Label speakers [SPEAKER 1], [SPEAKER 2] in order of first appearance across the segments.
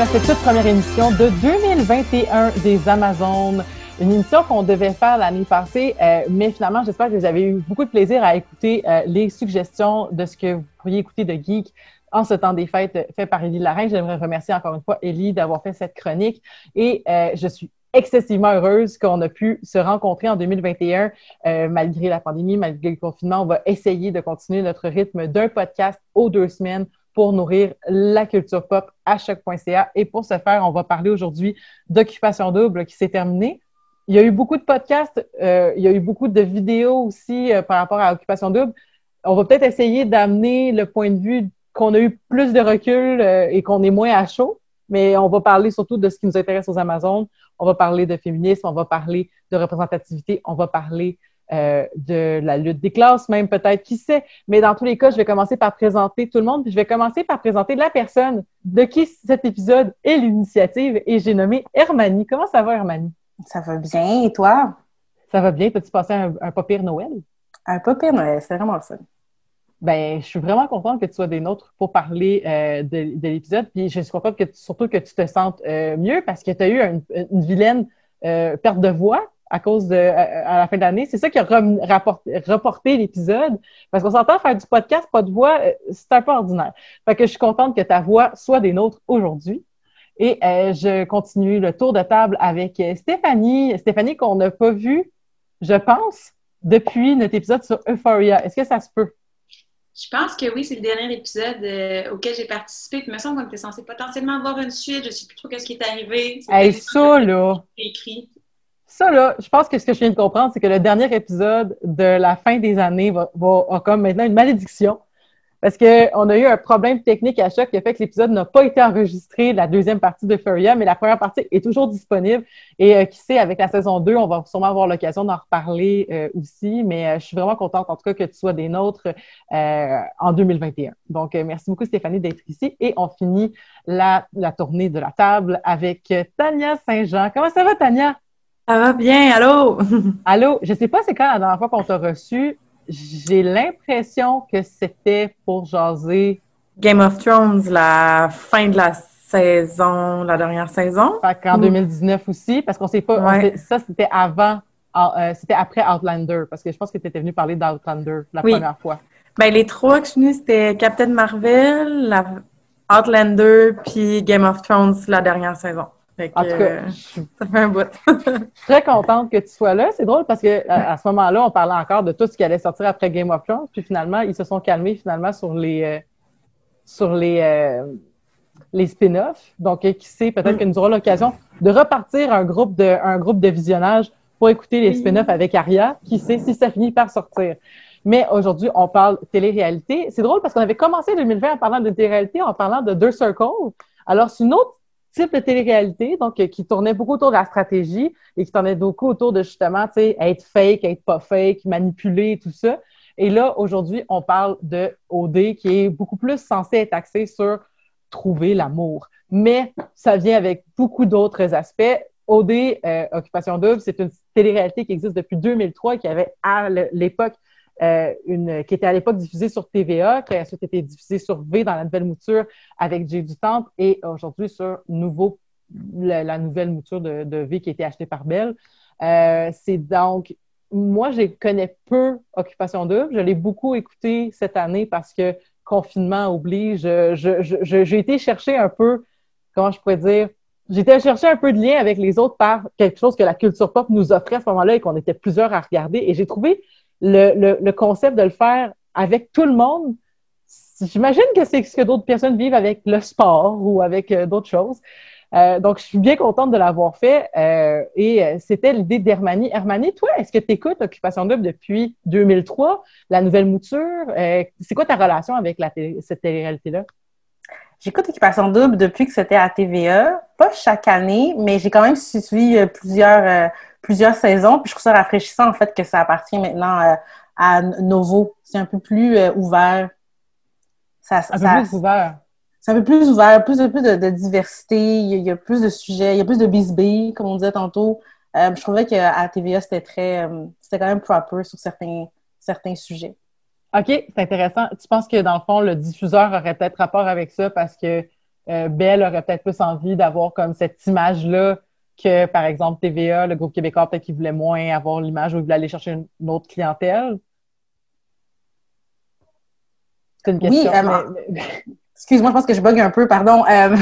[SPEAKER 1] Bienvenue cette toute première émission de 2021 des Amazones. Une émission qu'on devait faire l'année passée, euh, mais finalement, j'espère que vous avez eu beaucoup de plaisir à écouter euh, les suggestions de ce que vous pourriez écouter de Geek en ce temps des fêtes fait par Élie Larraine. J'aimerais remercier encore une fois Élie d'avoir fait cette chronique et euh, je suis excessivement heureuse qu'on a pu se rencontrer en 2021 malgré la pandémie, malgré le confinement. On va essayer de continuer notre rythme d'un podcast aux deux semaines pour nourrir la culture pop à choc.ca. Et pour ce faire, on va parler aujourd'hui d'Occupation Double qui s'est terminée. Il y a eu beaucoup de podcasts, euh, il y a eu beaucoup de vidéos aussi euh, par rapport à Occupation Double. On va peut-être essayer d'amener le point de vue qu'on a eu plus de recul euh, et qu'on est moins à chaud, mais on va parler surtout de ce qui nous intéresse aux Amazones. On va parler de féminisme, on va parler de représentativité, on va parler euh, de la lutte des classes, même peut-être, qui sait. Mais dans tous les cas, je vais commencer par présenter tout le monde, puis je vais commencer par présenter la personne de qui cet épisode est l'initiative, et j'ai nommé Hermanie. Comment ça va, Hermanie?
[SPEAKER 2] Ça va bien, et toi?
[SPEAKER 1] Ça va bien. Peux-tu passer un, un pas pire Noël?
[SPEAKER 2] Un pas pire Noël, c'est vraiment ça.
[SPEAKER 1] Ben, je suis vraiment contente que tu sois des nôtres pour parler euh, de, de l'épisode. Puis je suis contente que surtout que tu te sentes euh, mieux parce que tu as eu une, une vilaine perte de voix à cause de à, la fin de l'année. C'est ça qui a reporté l'épisode. Parce qu'on s'entend faire du podcast, pas de voix, euh, c'est un peu ordinaire. Fait que je suis contente que ta voix soit des nôtres aujourd'hui. Et euh, je continue le tour de table avec euh, Stéphanie. Stéphanie qu'on n'a pas vue, je pense, depuis notre épisode sur Euphoria. Est-ce que ça se peut?
[SPEAKER 3] Je pense que oui, c'est le dernier épisode auquel j'ai participé. il me semble qu'on était censé potentiellement avoir une suite. Je ne sais plus trop ce qui est arrivé.
[SPEAKER 1] Hey, ça, là!
[SPEAKER 3] écrit
[SPEAKER 1] ça, là, je pense que ce que je viens de comprendre, c'est que le dernier épisode de la fin des années va, va comme maintenant une malédiction. Parce qu'on a eu un problème technique à choc qui a fait que l'épisode n'a pas été enregistré, la deuxième partie de Furia, mais la première partie est toujours disponible. Et euh, qui sait, avec la saison 2, on va sûrement avoir l'occasion d'en reparler euh, aussi. Mais euh, je suis vraiment contente, en tout cas, que tu sois des nôtres en 2021. Donc, merci beaucoup, Stéphanie, d'être ici. Et on finit la tournée de la table avec Tania Saint-Jean. Comment ça va, Tania?
[SPEAKER 4] Ça va bien, allô?
[SPEAKER 1] allô, je sais pas c'est quand la dernière fois qu'on t'a reçu. J'ai l'impression que c'était pour jaser.
[SPEAKER 4] Game of Thrones, la fin de la saison, la dernière saison.
[SPEAKER 1] En 2019 aussi, parce qu'on sait pas. ça, c'était avant, euh, c'était après Outlander, parce que je pense que tu étais venu parler d'Outlander la première fois.
[SPEAKER 4] Ben, les trois que je suis c'était Captain Marvel, la Outlander, puis Game of Thrones, la dernière saison en tout cas, ça fait un bout.
[SPEAKER 1] je suis très contente que tu sois là. C'est drôle parce que à, ce moment-là, on parlait encore de tout ce qui allait sortir après Game of Thrones, puis finalement, ils se sont calmés finalement sur les euh, sur les euh, les spin-offs. Donc, qui sait, peut-être que nous aurons l'occasion de repartir un groupe de un groupe de visionnage pour écouter les spin-offs avec Aria. Qui sait si ça finit par sortir. Mais aujourd'hui, on parle télé-réalité. C'est drôle parce qu'on avait commencé 2020 en parlant de télé-réalité, en parlant de Deux Circles. Alors, c'est une autre type de télé-réalité, donc euh, qui tournait beaucoup autour de la stratégie et qui tournait beaucoup autour de justement, tu sais, être fake, être pas fake, manipuler, tout ça. Et là, aujourd'hui, on parle de OD qui est beaucoup plus censé être axé sur trouver l'amour. Mais ça vient avec beaucoup d'autres aspects. OD, euh, Occupation Double, c'est une télé-réalité qui existe depuis 2003 et qui avait à l'époque euh, une, qui était à l'époque diffusée sur TVA, qui a ensuite été diffusée sur V dans la nouvelle mouture avec Jay du Temple et aujourd'hui sur nouveau, la, nouvelle mouture de, V qui a été achetée par Bell. Euh, c'est donc, moi, je connais peu Occupation Double. Je l'ai beaucoup écouté cette année parce que confinement oblige. J'ai été chercher un peu, comment je pourrais dire, été chercher un peu de lien avec les autres par quelque chose que la culture pop nous offrait à ce moment-là et qu'on était plusieurs à regarder. Et j'ai trouvé le, le, concept de le faire avec tout le monde, j'imagine que c'est ce que d'autres personnes vivent avec le sport ou avec euh, d'autres choses. Euh, donc, je suis bien contente de l'avoir fait. Euh, et c'était l'idée d'Hermanie. Hermanie, toi, est-ce que tu écoutes Occupation Double depuis 2003, la nouvelle mouture? c'est quoi ta relation avec cette télé-réalité-là?
[SPEAKER 2] J'écoute Occupation Double depuis que c'était à TVA. Pas chaque année, mais j'ai quand même suivi plusieurs plusieurs saisons. Puis je trouve ça rafraîchissant, en fait, que ça appartient maintenant euh, à Novo. C'est un peu plus euh, ouvert.
[SPEAKER 1] Ça, un peu plus ouvert.
[SPEAKER 2] C'est un peu plus ouvert, plus, plus de, diversité, il y, a, plus de sujets, il y a plus de bisbee, comme on disait tantôt. Euh, je trouvais qu'à TVA, c'était très... c'était quand même proper sur certains, certains sujets.
[SPEAKER 1] OK, c'est intéressant. Tu penses que, dans le fond, le diffuseur aurait peut-être rapport avec ça parce que Belle aurait peut-être plus envie d'avoir comme cette image-là que, par exemple, TVA, le groupe québécois, peut-être qu'il voulait moins avoir l'image ou il voulait aller chercher une, autre clientèle?
[SPEAKER 2] C'est une question. Oui, Excuse-moi, je pense que je bug un peu, pardon.
[SPEAKER 1] Euh,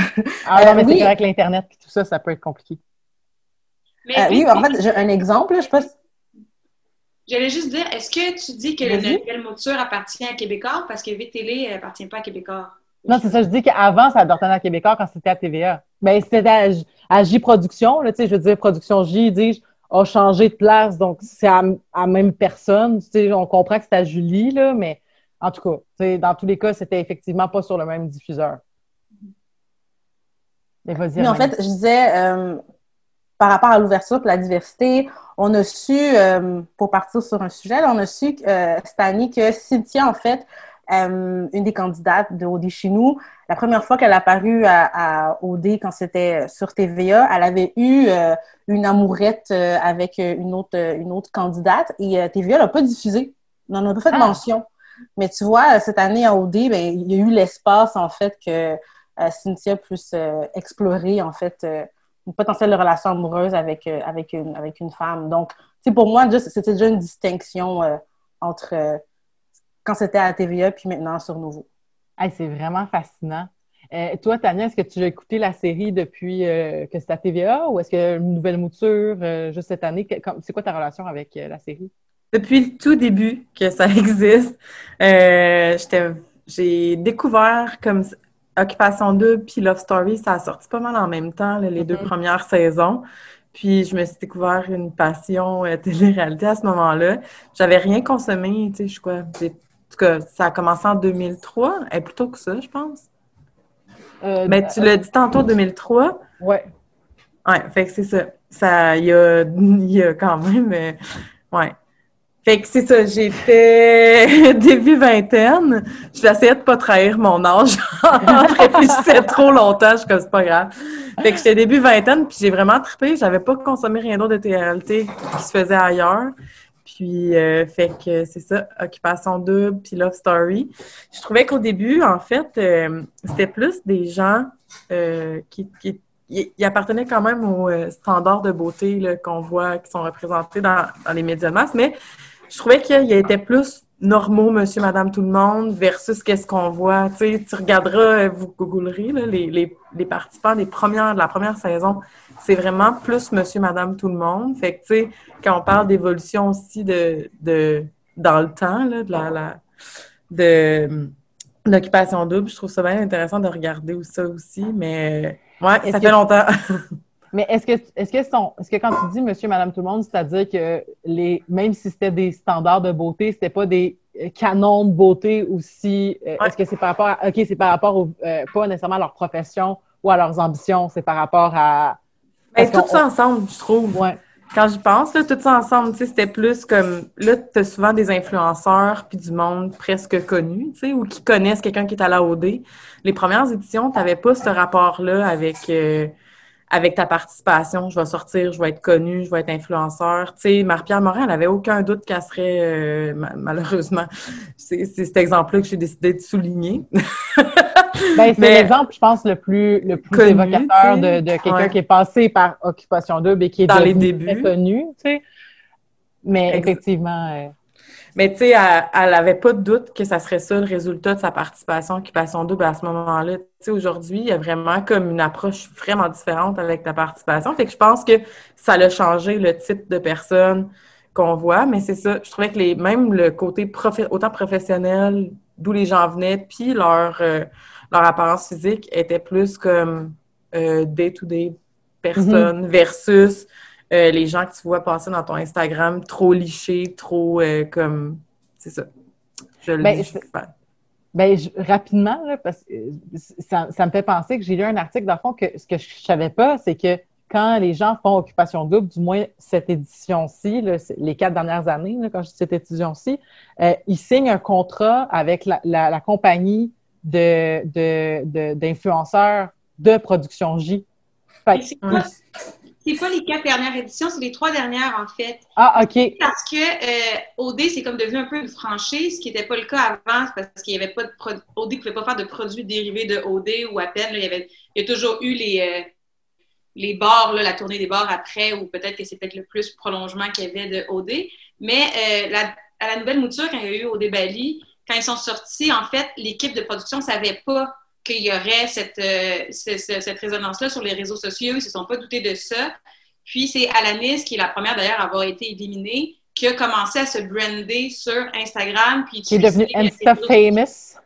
[SPEAKER 1] ah non, mais c'est vrai que l'Internet et tout ça, ça peut être compliqué.
[SPEAKER 2] oui, en fait, j'ai un exemple, je sais pas
[SPEAKER 3] J'allais juste dire, est-ce que tu dis que la nouvelle mouture appartient à Québécois? Parce que VTL appartient pas à Québécois?
[SPEAKER 1] Non, c'est ça. Je dis qu'avant, ça appartenait à Québécois quand c'était à TVA. Mais ben, c'était à, J Production. Là, je veux dire, Production J, dis a changé de place. Donc, c'est à, la même personne. On comprend que c'était à Julie, là, mais en tout cas, dans tous les cas, c'était effectivement pas sur le même diffuseur.
[SPEAKER 2] Mais en fait, je disais, euh, par rapport à l'ouverture et la diversité, on a su, euh, pour partir sur un sujet, on a su euh, cette année que Cynthia, en fait, euh, une des candidates de OD chez nous, la première fois qu'elle a apparu à, à OD quand c'était sur TVA, elle avait eu une amourette avec une autre, une autre candidate et TVA l'a pas diffusé. On n'en a pas fait ah. mention. Mais tu vois, cette année à OD, ben, il y a eu l'espace, en fait, que Cynthia puisse explorer, en fait, une potentielle relation amoureuse avec, euh, avec, une, avec une femme. Donc, pour moi, c'était déjà une distinction euh, entre euh, quand c'était à TVA puis maintenant sur Nouveau.
[SPEAKER 1] c'est vraiment fascinant. toi, Tania, est-ce que tu as écouté la série depuis que c'était à TVA ou est-ce que une nouvelle mouture juste cette année? C'est quoi ta relation avec la série?
[SPEAKER 4] Depuis le tout début que ça existe, j'ai découvert comme Occupation 2 puis Love Story, ça a sorti pas mal en même temps, les deux mm-hmm. premières saisons. Puis je me suis découvert une passion euh, télé-réalité à ce moment-là. J'avais rien consommé, tu sais, je crois. En tout cas, ça a commencé en 2003, et plutôt que ça, je pense. Euh, Mais tu l'as dit tantôt, 2003.
[SPEAKER 1] Ouais.
[SPEAKER 4] Ouais, fait que c'est ça. Ça, il y a, y a quand même, euh, ouais, fait que c'est ça, j'étais début vingtaine. Je vais essayer de pas trahir mon âge. je réfléchissais trop longtemps, je suis comme c'est pas grave. Fait que j'étais début vingtaine, puis j'ai vraiment trippé. J'avais pas consommé rien d'autre de TRLT qui se faisait ailleurs. Puis, euh, fait que c'est ça, Occupation double, puis Love Story. Je trouvais qu'au début, en fait, euh, c'était plus des gens euh, qui, qui appartenaient quand même aux standards de beauté qu'on voit, qui sont représentés dans, dans les médias de masse, mais je trouvais qu'il était plus normaux, monsieur, madame, tout le monde, versus qu'est-ce qu'on voit. Tu sais, tu regarderas, vous googlerez, là, les, les, les, participants des premières, de la première saison, c'est vraiment plus monsieur, madame, tout le monde. Fait que, tu sais, quand on parle d'évolution aussi de, de, dans le temps, là, de la, la de l'occupation double, je trouve ça bien intéressant de regarder ça aussi, mais ouais, ça fait longtemps.
[SPEAKER 1] Mais est-ce que, est-ce que, est-ce que quand tu dis monsieur, madame, tout le monde, c'est-à-dire que les, même si c'était des standards de beauté, c'était pas des euh, canons de beauté aussi. Euh, est-ce que c'est par rapport à, OK, c'est par rapport au, euh, pas nécessairement à leur profession ou à leurs ambitions, c'est par rapport à.
[SPEAKER 4] Ben, tout ça ensemble, je trouve.
[SPEAKER 1] Ouais.
[SPEAKER 4] Quand j'y pense, là, tout ça ensemble, tu sais, c'était plus comme, là, tu as souvent des influenceurs puis du monde presque connu, tu sais, ou qui connaissent quelqu'un qui est à la OD. Les premières éditions, tu n'avais pas ce rapport-là avec, avec ta participation, je vais sortir, je vais être connue, je vais être influenceur. Tu sais, Marie-Pierre Morin, elle avait aucun doute qu'elle serait, euh, malheureusement, c'est cet exemple-là que j'ai décidé de souligner.
[SPEAKER 1] ben, c'est l'exemple, je pense, le plus, le plus évocateur de, de quelqu'un qui est passé par Occupation Double et qui est
[SPEAKER 4] Dans les débuts.
[SPEAKER 1] connu, tu sais. Mais effectivement... Euh,
[SPEAKER 4] mais tu sais, elle n'avait pas de doute que ça serait ça le résultat de sa participation à Occupation Double à ce moment-là. Tu sais, aujourd'hui, il y a vraiment comme une approche vraiment différente avec ta participation. Fait que je pense que ça a changé le type de personne qu'on voit, mais c'est ça. Je trouvais que les, même le côté autant professionnel, d'où les gens venaient, puis leur, euh, leur apparence physique était plus comme euh, day-to-day personne mm-hmm. versus euh, les gens que tu vois passer dans ton Instagram trop lichés, trop euh, comme. C'est ça. Je le ben,
[SPEAKER 1] ben, rapidement, parce que ça, me fait penser que j'ai lu un article, dans le fond, que ce que je ne savais pas, c'est que quand les gens font occupation double, du moins cette édition-ci, les quatre dernières années, quand je dis cette édition-ci, euh, ils signent un contrat avec la, compagnie d'influenceurs de, de, de, Production J.
[SPEAKER 3] C'est c'est pas les quatre dernières éditions, c'est les trois dernières, en fait.
[SPEAKER 1] Ah, OK.
[SPEAKER 3] Parce que euh, OD, c'est comme devenu un peu une franchise, ce qui n'était pas le cas avant, parce qu'il n'y avait pas de produits. OD ne pouvait pas faire de produits dérivés de OD ou à peine. il, y avait, il y a toujours eu les, euh, les bars, la tournée des bars après, ou peut-être que c'est peut-être le plus prolongement qu'il y avait de OD. Mais euh, à la nouvelle mouture, quand il y a eu OD Bali, quand ils sont sortis, en fait, l'équipe de production ne savait pas qu'il y aurait cette, euh, cette résonance-là sur les réseaux sociaux. Ils ne se sont pas doutés de ça. Puis c'est Alanis, qui est la première d'ailleurs à avoir été éliminée, qui a commencé à se brander sur Instagram. Puis
[SPEAKER 1] qui est devenue Insta famous.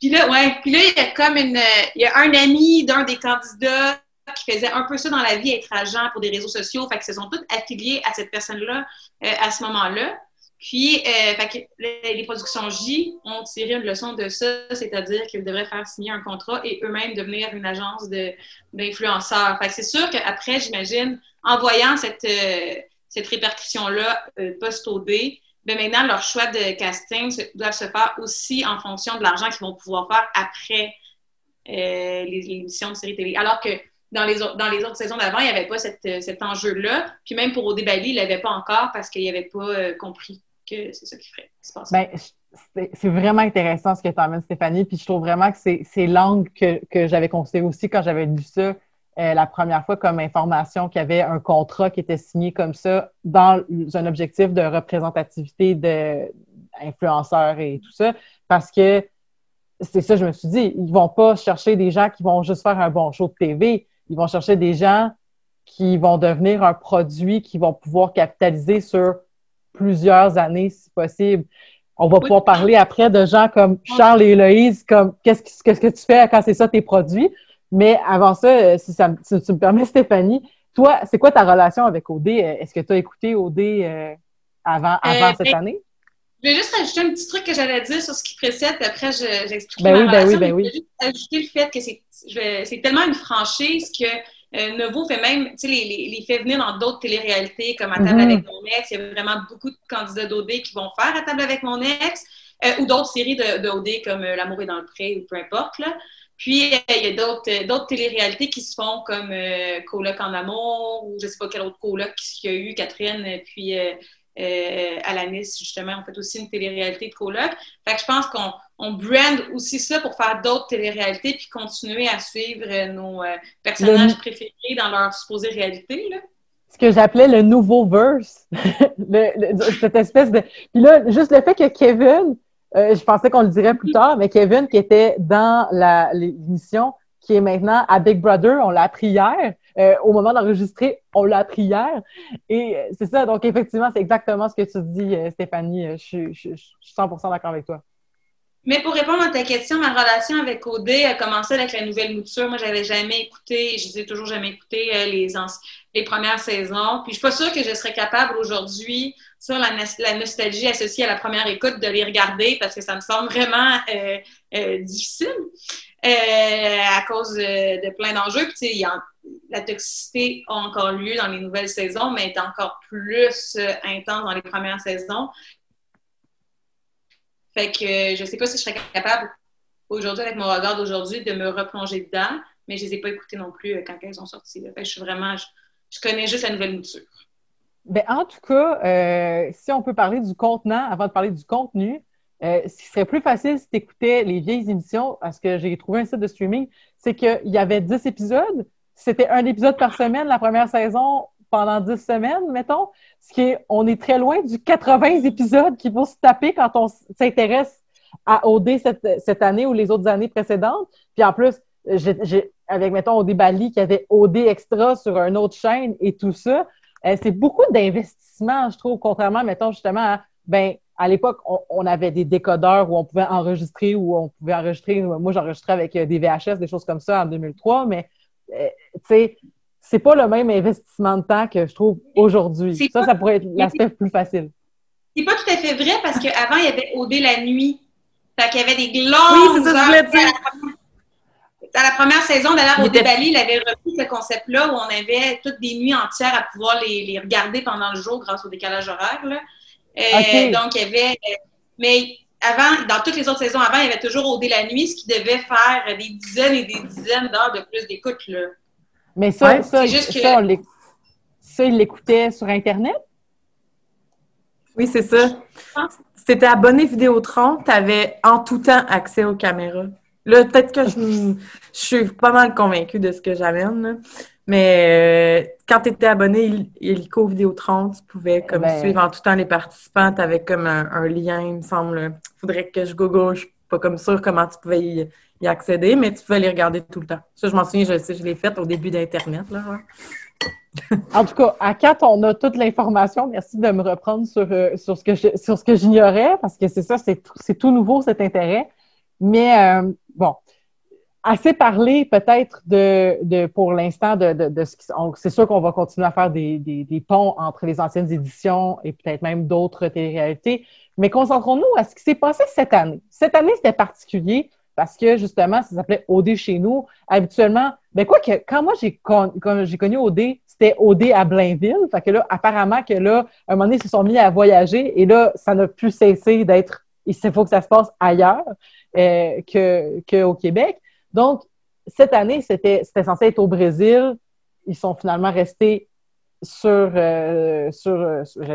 [SPEAKER 3] Puis là, ouais, puis là, il y a comme une, il y a un ami d'un des candidats qui faisait un peu ça dans la vie, être agent pour des réseaux sociaux. Fait que se sont tous affiliés à cette personne-là euh, à ce moment-là. Puis, euh, les productions J ont tiré une leçon de ça, c'est-à-dire qu'ils devraient faire signer un contrat et eux-mêmes devenir une agence d'influenceurs. Fait que c'est sûr qu'après, j'imagine, en voyant cette, euh, répercussion-là euh, post-OD, ben maintenant, leur choix de casting doivent se faire aussi en fonction de l'argent qu'ils vont pouvoir faire après les émissions de séries télé. Alors que dans les, autres saisons d'avant, il n'y avait pas cet enjeu-là. Puis même pour OD Bali, il ne l'avait pas encore parce qu'il n'avait pas compris que c'est. Ben,
[SPEAKER 1] c'est vraiment intéressant ce que tu amènes, Stéphanie. Puis je trouve vraiment que c'est l'angle que, que j'avais considéré aussi quand j'avais lu ça euh, la première fois comme information qu'il y avait un contrat qui était signé comme ça dans un objectif de représentativité d'influenceurs et tout ça. Parce que c'est ça, je me suis dit, ils vont pas chercher des gens qui vont juste faire un bon show de TV. Ils vont chercher des gens qui vont devenir un produit qui vont pouvoir capitaliser sur plusieurs années, si possible. On va pouvoir parler après de gens comme Charles et Héloïse, comme qu'est-ce que, que tu fais quand c'est ça tes produits? Mais avant ça, euh, si, ça, tu me permets, Stéphanie, toi, c'est quoi ta relation avec OD? Est-ce que tu as écouté OD euh, avant, avant euh, cette ben, année?
[SPEAKER 3] Je vais juste ajouter un petit truc que j'allais dire sur ce qui précède, puis après, j'explique
[SPEAKER 1] ben oui, ben oui, ben oui. Je
[SPEAKER 3] vais juste ajouter le fait que c'est tellement une franchise que euh, Nouveau fait même, tu sais, les, les, les, fait venir dans d'autres téléréalités comme À table mhm. avec mon ex. Il y a vraiment beaucoup de candidats d'OD qui vont faire À table avec mon ex euh, ou d'autres séries d'OD comme euh, L'amour est dans le pré ou peu importe. Là. Puis, il y a d'autres, d'autres téléréalités qui se font comme Coloc en amour ou je sais pas quel autre coloc qu'il y a eu, Catherine, puis euh, à la Nice, justement, on fait aussi une télé-réalité de coloc. Fait que je pense qu'on on brand aussi ça pour faire d'autres téléréalités puis continuer à suivre euh, nos euh, personnages préférés dans leur supposée réalité. Là.
[SPEAKER 1] Ce que j'appelais le nouveau verse. cette espèce de. Puis là, juste le fait que Kevin, je pensais qu'on le dirait plus tard, mais Kevin qui était dans l'émission, qui est maintenant à Big Brother, on l'a appris hier. Euh, au moment d'enregistrer, on l'a appris hier. Et euh, c'est ça, donc effectivement, c'est exactement ce que tu dis, euh, Stéphanie. Je, suis 100% d'accord avec toi.
[SPEAKER 3] Mais pour répondre à ta question, ma relation avec OD a commencé avec la nouvelle mouture. Moi, j'avais jamais écouté, je disais toujours jamais écouté les, les premières saisons. Puis je suis pas sûre que je serais capable aujourd'hui, sur la, nostalgie associée à la première écoute, de les regarder parce que ça me semble vraiment difficile. à cause de, plein d'enjeux. Puis, la toxicité a encore lieu dans les nouvelles saisons, mais est encore plus euh, intense dans les premières saisons. Fait que je ne sais pas si je serais capable aujourd'hui, avec mon regard d'aujourd'hui, de me replonger dedans, mais je ne les ai pas écoutées non plus euh, quand elles ont sorti. Fait que je suis vraiment, je, connais juste la nouvelle mouture.
[SPEAKER 1] Ben, en tout cas, euh, si on peut parler du contenant avant de parler du contenu, ce qui serait plus facile si tu écoutais les vieilles émissions, parce que j'ai trouvé un site de streaming, c'est qu'il y avait 10 épisodes, c'était un épisode par semaine la première saison pendant 10 semaines, mettons. Ce qui est, on est très loin du 80 épisodes qu'il faut se taper quand on s'intéresse à OD cette, cette, année ou les autres années précédentes. Puis en plus, avec, mettons, OD Bali qui avait OD Extra sur une autre chaîne et tout ça. Euh, c'est beaucoup d'investissement, je trouve, contrairement, mettons, justement, à, ben, à l'époque, on, on, avait des décodeurs où on pouvait enregistrer, où on pouvait enregistrer. Moi, j'enregistrais avec euh, des VHS, des choses comme ça en 2003, mais euh, tu sais, c'est pas le même investissement de temps que je trouve aujourd'hui. Ça, ça pourrait être l'aspect plus facile.
[SPEAKER 3] C'est pas tout à fait vrai parce qu'avant, il y avait OD la nuit. Fait qu'il y avait des longues Oui, c'est ça que je dire. Dans la première saison, d'ailleurs, OD Bali, il avait repris ce concept-là où on avait toutes des nuits entières à pouvoir les, regarder pendant le jour grâce au décalage horaire. Là. Euh, donc, il y avait... Euh, mais avant, dans toutes les autres saisons avant, il y avait toujours OD la nuit, ce qui devait faire des dizaines et des dizaines d'heures de plus d'écoute.
[SPEAKER 1] Mais ça, ça, ça, on ça, ils l'écoutaient sur Internet?
[SPEAKER 4] Oui, c'est ça. C'était abonné Vidéotron, tu avais en tout temps accès aux caméras. Là, peut-être que je, je, suis pas mal convaincue de ce que j'amène, mais euh, quand tu étais abonné Hélico Vidéotron, tu pouvais comme
[SPEAKER 1] Ben-
[SPEAKER 4] suivre en tout temps les participants, tu avais comme un, un lien, il me semble. faudrait que je google, je suis pas comme sûre comment tu pouvais y, y accéder, mais tu pouvais les regarder tout le temps. Ça, je m'en souviens, je sais, je l'ai fait au début d'Internet, là.
[SPEAKER 1] En tout cas, à 4, on a toute l'information. Merci de me reprendre sur, euh, sur ce que je- sur ce que j'ignorais, parce que c'est ça, c'est tout- c'est tout nouveau cet intérêt. Mais euh, bon, assez parlé peut-être de, pour l'instant de, de, ce qui c'est sûr qu'on va continuer à faire des, des, ponts entre les anciennes éditions et peut-être même d'autres téléréalités. Mais concentrons-nous à ce qui s'est passé cette année. Cette année, c'était particulier parce que justement, ça s'appelait OD chez nous. Habituellement, ben quoi que quand moi j'ai con- j'ai connu OD, c'était OD à Blainville. Fait que là, apparemment que là, à un moment donné, ils se sont mis à voyager et là, ça n'a plus cessé d'être. Il faut que ça se passe ailleurs euh, qu'au Québec. Donc, cette année, c'était censé être au Brésil. Ils sont finalement restés sur, euh, sur,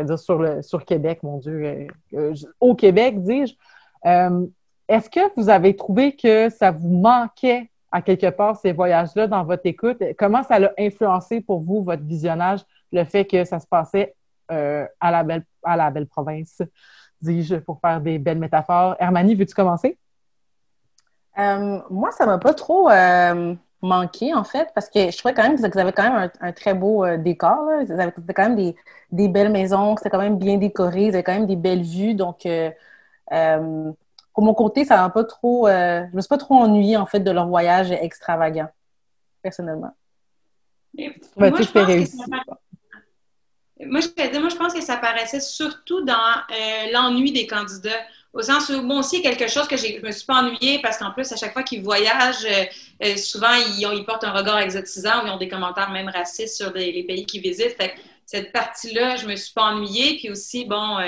[SPEAKER 1] dire sur, le, sur Québec, mon Dieu, euh, au Québec, dis-je. Est-ce que vous avez trouvé que ça vous manquait à quelque part ces voyages-là dans votre écoute? Comment ça l'a influencé pour vous, votre visionnage, le fait que ça se passait à, la belle, à la belle province, dis-je, pour faire des belles métaphores? Hermanie, veux-tu commencer?
[SPEAKER 2] Euh, moi, ça m'a pas trop euh, manqué, en fait, parce que je trouvais quand même que vous avez quand même un, un très beau euh, décor. Là. Vous avez quand même des, des belles maisons, c'était quand même bien décoré, vous avez quand même des belles vues. Donc, euh, euh, pour mon côté, ça m'a pas trop. euh, je me suis pas trop ennuyée, en fait, de leur voyage extravagant, personnellement.
[SPEAKER 3] Mais
[SPEAKER 1] Trouvais-tu
[SPEAKER 3] moi, je pense que ça Moi, je dire, moi, je pense que ça paraissait surtout dans euh, l'ennui des candidats. Au sens où, moi aussi, quelque chose que je me suis pas ennuyée parce qu'en plus, à chaque fois qu'ils voyagent, euh, euh, souvent, ils, portent un regard exotisant ou ils ont des commentaires même racistes sur les pays qu'ils visitent. Fait que cette partie-là, je me suis pas ennuyée. Puis aussi, bon,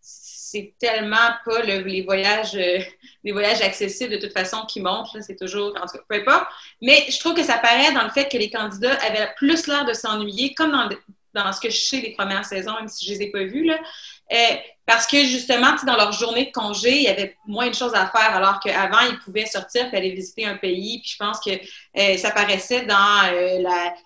[SPEAKER 3] c'est tellement pas le- les voyages les voyages accessibles de toute façon qui montent. C'est toujours, en tout cas, peu importe. Mais je trouve que ça paraît dans le fait que les candidats avaient plus l'air de s'ennuyer, comme dans, dans ce que je sais des premières saisons, même si je les ai pas vues. Là. Euh, parce que justement, dans leur journée de congé, il y avait moins de choses à faire, alors qu'avant, ils pouvaient sortir et aller visiter un pays. Puis je pense que euh, ça paraissait dans euh,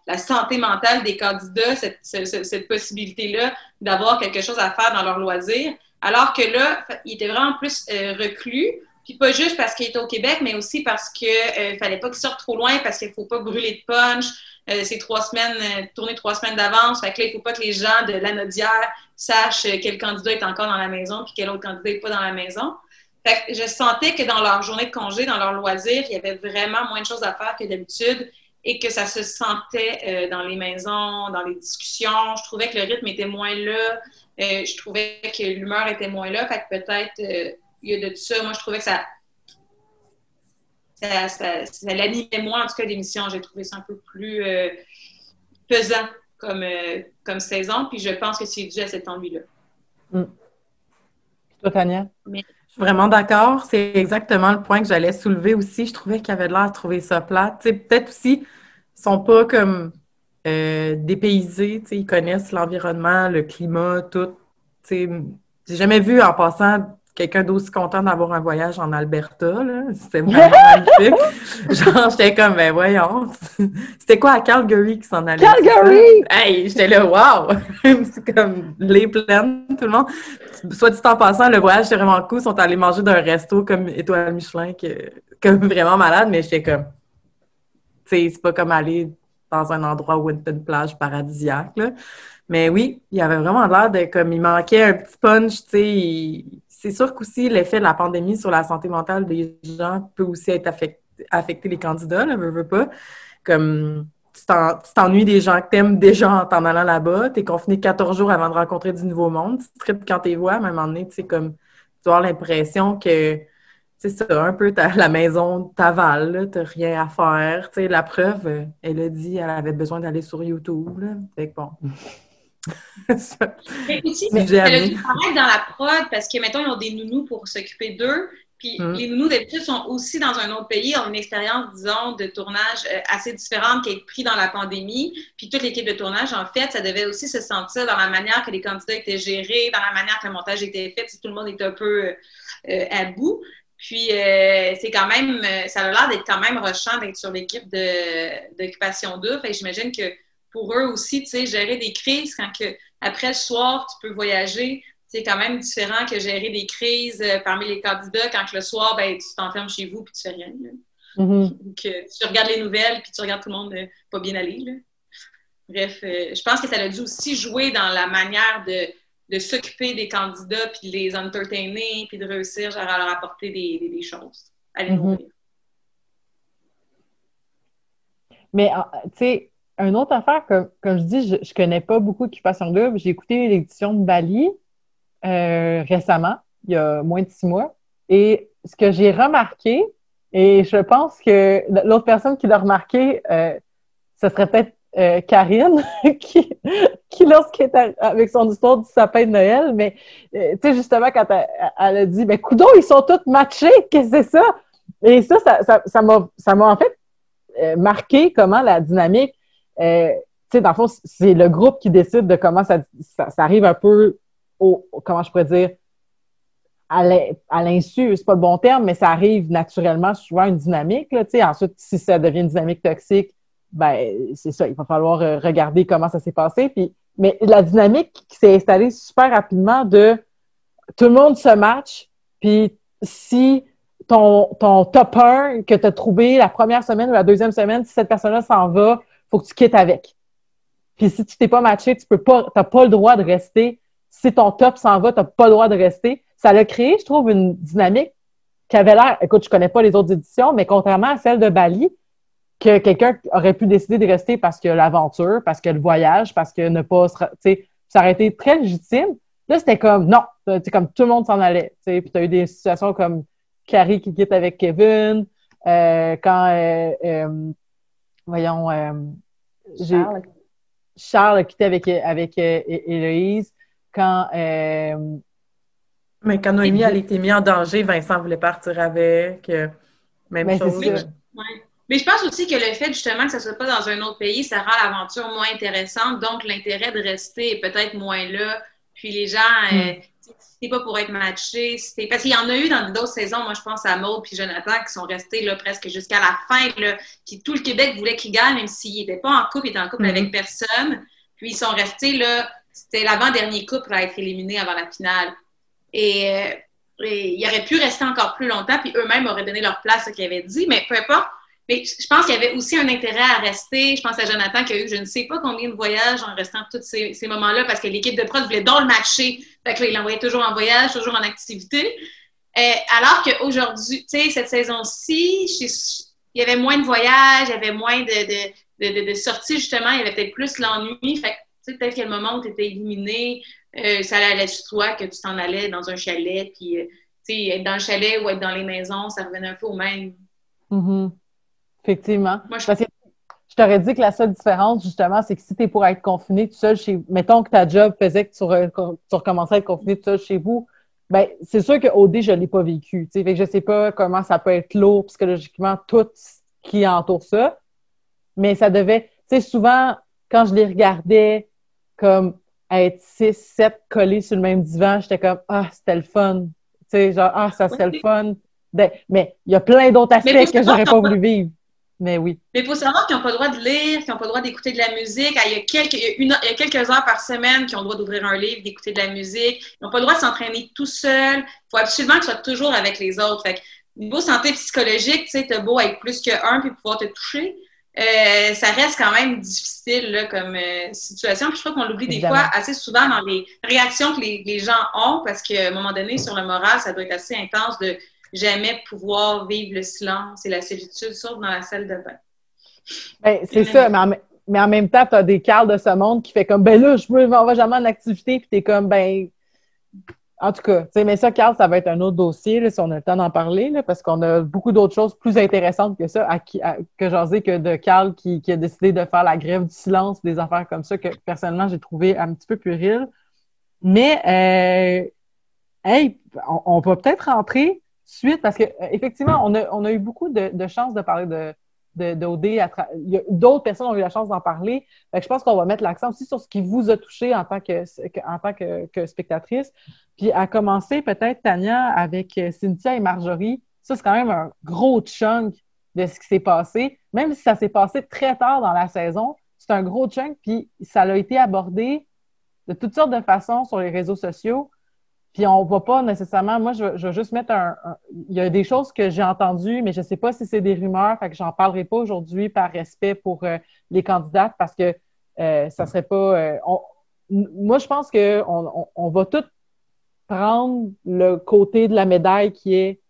[SPEAKER 3] la, santé mentale des candidats, cette, ce- cette possibilité-là d'avoir quelque chose à faire dans leur loisir. Alors que là, il était vraiment plus reclus. Puis pas juste parce qu'il était au Québec, mais aussi parce qu'il ne fallait pas qu'il sorte trop loin, parce qu'il ne faut pas brûler de punch. Euh, c'est trois semaines, euh, tourner trois semaines d'avance. Fait que là, il faut pas que les gens de l'anodière sachent euh, quel candidat est encore dans la maison puis quel autre candidat n'est pas dans la maison. Fait que je sentais que dans leur journée de congé, dans leur loisir, il y avait vraiment moins de choses à faire que d'habitude et que ça se sentait euh, dans les maisons, dans les discussions. Je trouvais que le rythme était moins là. Euh, je trouvais que l'humeur était moins là. Fait que peut-être, euh, il y a de ça. Moi, je trouvais que ça, ça, ça, ça l'animait moins, en tout cas, l'émission. J'ai trouvé ça un peu plus euh, pesant comme, euh, comme saison. Puis je pense que c'est dû à cet ennui-là.
[SPEAKER 1] Toi, Tania?
[SPEAKER 4] Je suis vraiment d'accord. C'est exactement le point que j'allais soulever aussi. Je trouvais qu'il y avait de l'air de trouver ça sais, peut-être aussi, ils sont pas comme euh, dépaysés. tu sais, Ils connaissent l'environnement, le climat, tout. Tu sais, J'ai jamais vu en passant quelqu'un d'aussi content d'avoir un voyage en Alberta. là. C'était vraiment magnifique. Genre, j'étais comme, ben voyons. C'était quoi à Calgary qui s'en allait?
[SPEAKER 1] Calgary!
[SPEAKER 4] Hey, j'étais là, wow! C'est comme les plaines, tout le monde. Soit dit en passant, le voyage, c'est vraiment cool. Ils sont allés manger d'un resto comme Étoile Michelin, que, comme vraiment malade, mais j'étais comme, tu sais, c'est pas comme aller dans un endroit où une plage paradisiaque, là. Mais oui, il y avait vraiment l'air de comme il manquait un petit punch, tu sais. il- C'est sûr qu'aussi l'effet de la pandémie sur la santé mentale des gens peut aussi être affecté, affecter les candidats, là, veux, pas. Comme tu t'en- tu t'ennuies des gens que t'aimes déjà en t'en allant là-bas, t'es confiné 14 jours avant de rencontrer du nouveau monde, tu tripes quand t'es vois, à un moment donné, tu comme tu as l'impression que c'est ça, un peu la maison t'avale, t'as rien à faire. Tu sais, la preuve, euh, elle a dit elle avait besoin d'aller sur YouTube. Bon. Ça,
[SPEAKER 3] Mais aussi,
[SPEAKER 4] amené.
[SPEAKER 3] dû paraître dans la prod parce que, mettons, ils ont des nounous pour s'occuper d'eux. Puis
[SPEAKER 4] Mm.
[SPEAKER 3] les nounous d'habitude sont aussi dans un autre pays, ont une expérience, disons, de tournage euh, assez différente qui a été pris dans la pandémie. Puis toute l'équipe de tournage, en fait, ça devait aussi se sentir dans la manière que les candidats étaient gérés, dans la manière que le montage était fait, si tout le monde était un peu euh, à bout. Puis euh, c'est quand même, ça a l'air d'être quand même rushant d'être sur l'équipe de- d'occupation double. Fait que j'imagine que pour eux aussi, tu sais, gérer des crises quand que après le soir, tu peux voyager, c'est quand même différent que gérer des crises euh, parmi les candidats quand que le soir, ben, tu t'enfermes chez vous puis tu fais rien. là.
[SPEAKER 1] Mhm.
[SPEAKER 3] Ou que tu regardes les nouvelles puis tu regardes tout le monde euh, pas bien aller. là. Bref, euh, je pense que ça a dû aussi jouer dans la manière de, de s'occuper des candidats puis de les entertainer puis de réussir genre, à leur apporter des, des- des choses, à les
[SPEAKER 1] Mhm.
[SPEAKER 3] nourrir.
[SPEAKER 1] Mais, ah, tu sais, une autre affaire, comme, comme je dis, je, je connais pas beaucoup Occupation Double. J'ai écouté l'édition de Bali euh, récemment, il y a moins de six mois. Et ce que j'ai remarqué, et je pense que l'autre personne qui l'a remarqué, euh, ce serait peut-être euh, Karine, qui, qui lorsqu'elle est avec son histoire du sapin de Noël, mais euh, tu sais, justement, quand elle, elle a dit, ben, coudons, ils sont tous matchés, qu'est-ce que c'est ça? Et ça, ça, ça, ça m'a, ça m'a en fait euh, marqué comment la dynamique, euh, tu sais, dans le fond, c'est le groupe qui décide de comment ça, ça, ça arrive un peu au, comment je pourrais dire, à l'in- à l'insu, c'est pas le bon terme, mais ça arrive naturellement, souvent une dynamique, là. Ensuite, si ça devient une dynamique toxique, ben, c'est ça, il va falloir euh, regarder comment ça s'est passé. Puis, mais la dynamique qui s'est installée super rapidement de tout le monde se match, puis si ton, ton top 1 que tu as trouvé la première semaine ou la deuxième semaine, si cette personne-là s'en va, faut que tu quittes avec. Puis si tu t'es pas matché, tu peux pas, t'as pas le droit de rester. Si ton top s'en va, t'as pas le droit de rester. Ça a créé, je trouve, une dynamique qui avait l'air, écoute, je connais pas les autres éditions, mais contrairement à celle de Bali, que quelqu'un aurait pu décider de rester parce que l'aventure, parce que le voyage, parce que ne pas tu sais, ça aurait été très légitime. Là, c'était comme, non, c'est comme tout le monde s'en allait, tu sais. Puis t'as eu des situations comme Carrie qui quitte avec Kevin, euh, quand, euh, euh, voyons, euh,
[SPEAKER 2] Charles.
[SPEAKER 1] Charles a quitté avec, avec euh, Hé- Héloïse, quand, euh,
[SPEAKER 4] Mais quand Noémie elle a été mise en danger, Vincent voulait partir avec. euh, Même
[SPEAKER 1] Ben,
[SPEAKER 4] chose.
[SPEAKER 3] Ouais. Mais je pense aussi que le fait justement que ça soit pas dans un autre pays, ça rend l'aventure moins intéressante, donc l'intérêt de rester est peut-être moins là. Puis les gens, euh, si c'est pas pour être matché, si t'es- parce qu'il y en a eu dans d'autres saisons, moi je pense à Maud puis Jonathan qui sont restés là presque jusqu'à la fin, là, qui tout le Québec voulait qu'ils gagnent, même s'ils n'étaient pas en couple, ils étaient en couple
[SPEAKER 4] Mhm.
[SPEAKER 3] avec personne. Puis ils sont restés là, c'était l'avant-dernier couple à être éliminé avant la finale. Et, euh, et ils auraient pu rester encore plus longtemps, puis eux-mêmes auraient donné leur place à ce qu'ils avaient dit, mais peu importe. Mais je pense qu'il y avait aussi un intérêt à rester. Je pense à Jonathan qui a eu je ne sais pas combien de voyages en restant tous ces, moments-là parce que l'équipe de prod voulait donc le matcher. Fait que là, il l'envoyait toujours en voyage, toujours en activité. Euh, alors qu'aujourd'hui, tu sais, cette saison-ci, il y avait moins de voyages, il y avait moins de, sorties, justement. Il y avait peut-être plus l'ennui. Fait que, peut-être que le moment où tu étais éliminé, euh, ça allait sur toi que tu t'en allais dans un chalet, puis, euh, tu sais, être dans le chalet ou être dans les maisons, ça revenait un peu au même.
[SPEAKER 1] mhm. Effectivement.
[SPEAKER 3] Moi, je
[SPEAKER 1] Parce que je t'aurais dit que la seule différence, justement, c'est que si tu es pour être confiné tout seul chez mettons que ta job faisait que tu, re- tu recommençais à être confiné tout seul chez vous, ben c'est sûr que OD, je ne l'ai pas vécu. Fait que je sais pas comment ça peut être lourd psychologiquement, tout ce qui entoure ça. Mais ça devait, tu sais, souvent, quand je les regardais comme être six, sept collés sur le même divan, j'étais comme Ah, c'était le fun. Tu sais, genre, ah, ça serait le fun. Ben, mais il y a plein d'autres aspects que j'aurais pas- voulu vivre. Mais oui.
[SPEAKER 3] Mais il faut savoir qu'ils n'ont pas le droit de lire, qu'ils n'ont pas le droit d'écouter de la musique. Il y, a quelques, il, y a une- il y a quelques heures par semaine qu'ils ont le droit d'ouvrir un livre, d'écouter de la musique. Ils n'ont pas le droit de s'entraîner tout seul. Il faut absolument qu'ils soient toujours avec les autres. Fait que, niveau santé psychologique, tu sais, t'as beau être plus qu'un puis pouvoir te toucher. euh, ça reste quand même difficile là, comme euh, situation. Puis je crois qu'on l'oublie des fois assez souvent dans les réactions que les, les gens ont parce qu'à un moment donné, sur le moral, ça doit être assez intense de jamais pouvoir vivre le silence et la solitude, sauf dans la salle de bain.
[SPEAKER 1] Ben, c'est ça, mais en, mais en même temps, tu as des Carl de ce monde qui fait comme ben là, je veux, on va jamais en activité, puis t'es comme ben. En tout cas, tu mais ça, Carl, ça va être un autre dossier, si on a le temps d'en parler, là, parce qu'on a beaucoup d'autres choses plus intéressantes que ça, à qui, que j'en sais que de Carl qui, qui a décidé de faire la grève du silence, des affaires comme ça, que personnellement, j'ai trouvé un petit peu puéril. Mais, euh, hey, on, on va peut-être rentrer suite, parce que euh, on a, on a eu beaucoup de, de chance de parler de d'OD. D'autres personnes ont eu la chance d'en parler. je pense qu'on va mettre l'accent aussi sur ce qui vous a touché en tant que, en tant que, que spectatrice. Puis à commencer, peut-être, Tania, avec euh, Cynthia et Marjorie. Ça, c'est quand même un gros chunk de ce qui s'est passé. Même si ça s'est passé très tard dans la saison, c'est un gros chunk, puis ça a été abordé de toutes sortes de façons sur les réseaux sociaux. Puis on va pas nécessairement, moi, je, vais juste mettre un, Il y a des choses que j'ai entendues, mais je sais pas si c'est des rumeurs, fait que j'en parlerai pas aujourd'hui par respect pour euh, les candidates parce que euh, ça serait pas. Euh, moi, je pense qu'on on, va tout prendre le côté de la médaille qui est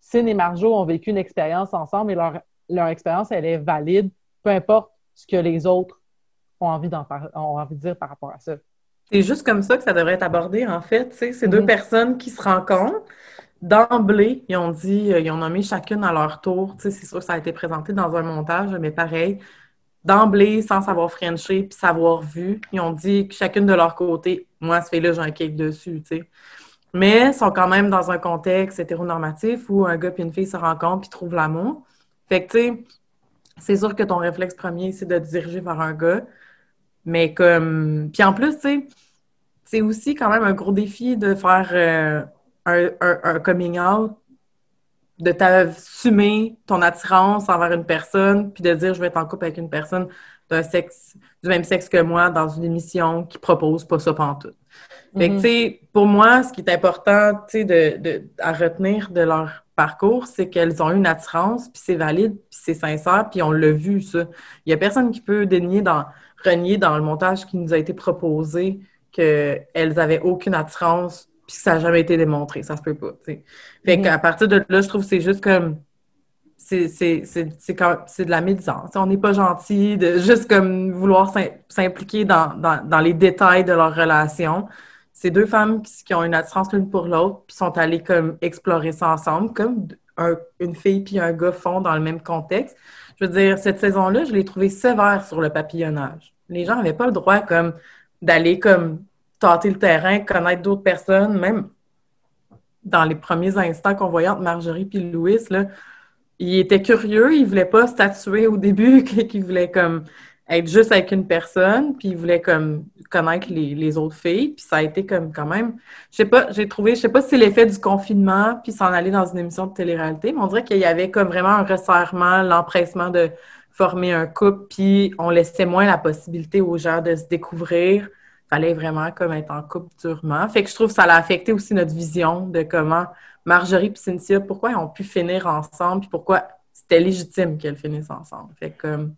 [SPEAKER 1] Cine et Marjo ont vécu une expérience ensemble et leur, leur expérience, elle est valide, peu importe ce que les autres ont envie, d'en ont envie de dire par rapport à ça.
[SPEAKER 4] C'est juste comme ça que ça devrait être abordé, en fait. C'est deux mhm. personnes qui se rencontrent. D'emblée, ils ont dit, euh, ils ont nommé chacune à leur tour. C'est sûr que ça a été présenté dans un montage, mais pareil, d'emblée, sans savoir frencher puis savoir vu, ils ont dit que chacune de leur côté, moi, ce fait-là, j'ai un cake dessus, sais. Mais ils sont quand même dans un contexte hétéronormatif où un gars et une fille se rencontrent puis trouvent l'amour. Fait que, tu sais, c'est sûr que ton réflexe premier, c'est de te diriger vers un gars. Mais comme. Puis en plus, tu sais, c'est aussi quand même un gros défi de faire euh, un, coming out, de t'assumer ton attirance envers une personne, puis de dire je vais être en couple avec une personne d'un sexe, du même sexe que moi dans une émission qui propose pas ça pantoute. Fait que, mm-hmm. tu sais, pour moi, ce qui est important, tu sais, de, de, à retenir de leur parcours, c'est qu'elles ont une attirance, puis c'est valide, puis c'est sincère, puis on l'a vu, ça. Il y a personne qui peut dénier dans renier dans le montage qui nous a été proposé qu'elles avaient aucune attirance puis que ça n'a jamais été démontré. Ça se peut pas, Fait mm-hmm. qu'à partir de là, je trouve que c'est juste comme... C'est de la médisance. On n'est pas gentil de juste comme vouloir s'impliquer dans, dans, les détails de leur relation. C'est deux femmes qui, ont une attirance l'une pour l'autre, puis sont allées comme explorer ça ensemble, comme une fille puis un gars font dans le même contexte. Je veux dire, cette saison-là, je l'ai trouvée sévère sur le papillonnage. Les gens n'avaient pas le droit comme d'aller comme tâter le terrain, connaître d'autres personnes, même dans les premiers instants qu'on voyait entre Marjorie et Louis, là, il était curieux, il voulait pas statuer au début qu'il voulait comme être juste avec une personne, puis il voulait comme connaître les, autres filles, puis ça a été comme quand même, je sais pas, j'ai trouvé, je sais pas si c'est l'effet du confinement, puis s'en aller dans une émission de télé-réalité, mais on dirait qu'il y avait comme vraiment un resserrement, l'empressement de former un couple, puis on laissait moins la possibilité aux gens de se découvrir. Fallait vraiment comme être en couple durement. Fait que je trouve que ça a affecté aussi notre vision de comment Marjorie et Cynthia, pourquoi ils ont pu finir ensemble, puis pourquoi c'était légitime qu'elles finissent ensemble. Fait que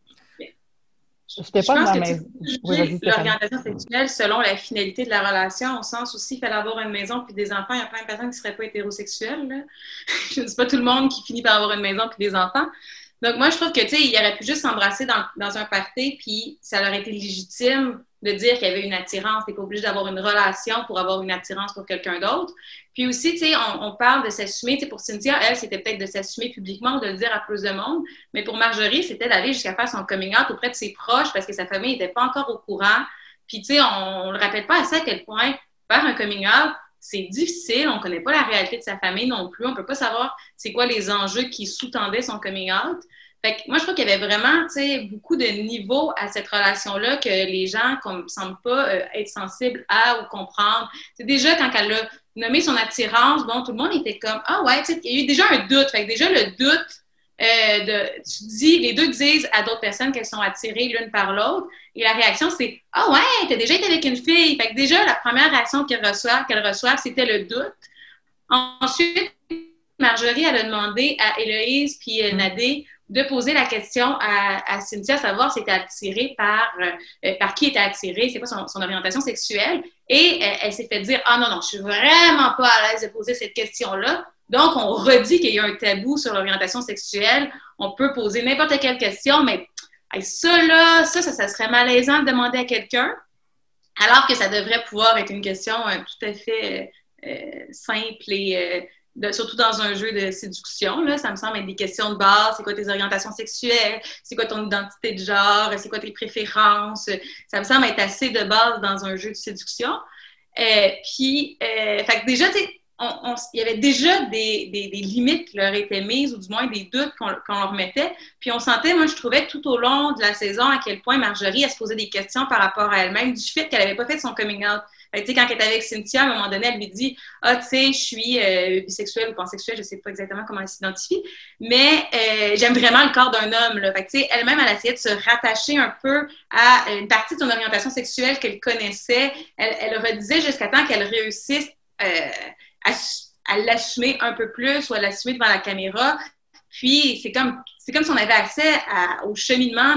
[SPEAKER 3] je pense que l'orientation sexuelle selon la finalité de la relation, au sens aussi, il fallait avoir une maison puis des enfants. Il y a plein de personnes qui ne seraient pas hétérosexuelles. je ne dis pas tout le monde qui finit par avoir une maison puis des enfants. Donc, moi, je trouve que, tu sais, il aurait pu juste s'embrasser dans, dans, un party, puis ça aurait été légitime de dire qu'il y avait une attirance. Tu n'es pas obligé d'avoir une relation pour avoir une attirance pour quelqu'un d'autre. Puis aussi, tu sais, on, parle de s'assumer. Tu sais, pour Cynthia, elle, c'était peut-être de s'assumer publiquement, de le dire à plus de monde. Mais pour Marjorie, c'était d'aller jusqu'à faire son coming out auprès de ses proches parce que sa famille n'était pas encore au courant. Puis, tu sais, on ne le rappelle pas assez à quel point faire un coming out, c'est difficile. On ne connaît pas la réalité de sa famille non plus. On ne peut pas savoir c'est quoi les enjeux qui sous-tendaient son coming out. Fait que moi, je crois qu'il y avait vraiment beaucoup de niveaux à cette relation-là que les gens ne semblent pas euh, être sensibles à ou comprendre. C'est déjà quand elle a nommé son attirance, bon, tout le monde était comme Ah ouais, il y a eu déjà un doute. Fait que déjà, le doute, de, tu dis, les deux disent à d'autres personnes qu'elles sont attirées l'une par l'autre. Et la réaction, c'est Ah ouais, t'as déjà été avec une fille. Fait que déjà, la première réaction qu'elle reçoit, qu'elle reçoit, c'était le doute. Ensuite, Marjorie, elle a demandé à Héloïse puis euh, Nadé de poser la question à, à Cynthia, savoir si elle était attirée par, euh, euh, par qui était attirée, c'est quoi son, son, orientation sexuelle. Et euh, elle s'est fait dire Ah non, non, je suis vraiment pas à l'aise de poser cette question-là. Donc, on redit qu'il y a un tabou sur l'orientation sexuelle. On peut poser n'importe quelle question, mais ça, là, ça, ça, serait malaisant de demander à quelqu'un, alors que ça devrait pouvoir être une question tout à fait simple et surtout dans un jeu de séduction, là, ça me semble être des questions de base. C'est quoi tes orientations sexuelles? C'est quoi ton identité de genre? C'est quoi tes préférences? Ça me semble être assez de base dans un jeu de séduction. Euh, puis, euh, fait que déjà, il y avait déjà des, limites qui leur étaient mises, ou du moins des doutes qu'on leur mettait. Puis on sentait, moi, je trouvais tout au long de la saison à quel point Marjorie, elle se posait des questions par rapport à elle-même, du fait qu'elle n'avait pas fait son coming out. sais, quand elle était avec Cynthia, à un moment donné, elle lui dit Ah, tu sais, je suis euh, bisexuelle ou pansexuelle, je ne sais pas exactement comment elle s'identifie, mais euh, j'aime vraiment le corps d'un homme. Là. Fait elle-même, elle essayait de se rattacher un peu à une partie de son orientation sexuelle qu'elle connaissait. Elle, elle redisait jusqu'à temps qu'elle réussisse euh, à, l'assumer un peu plus ou à l'assumer devant la caméra. Puis, c'est comme, c'est comme si on avait accès au cheminement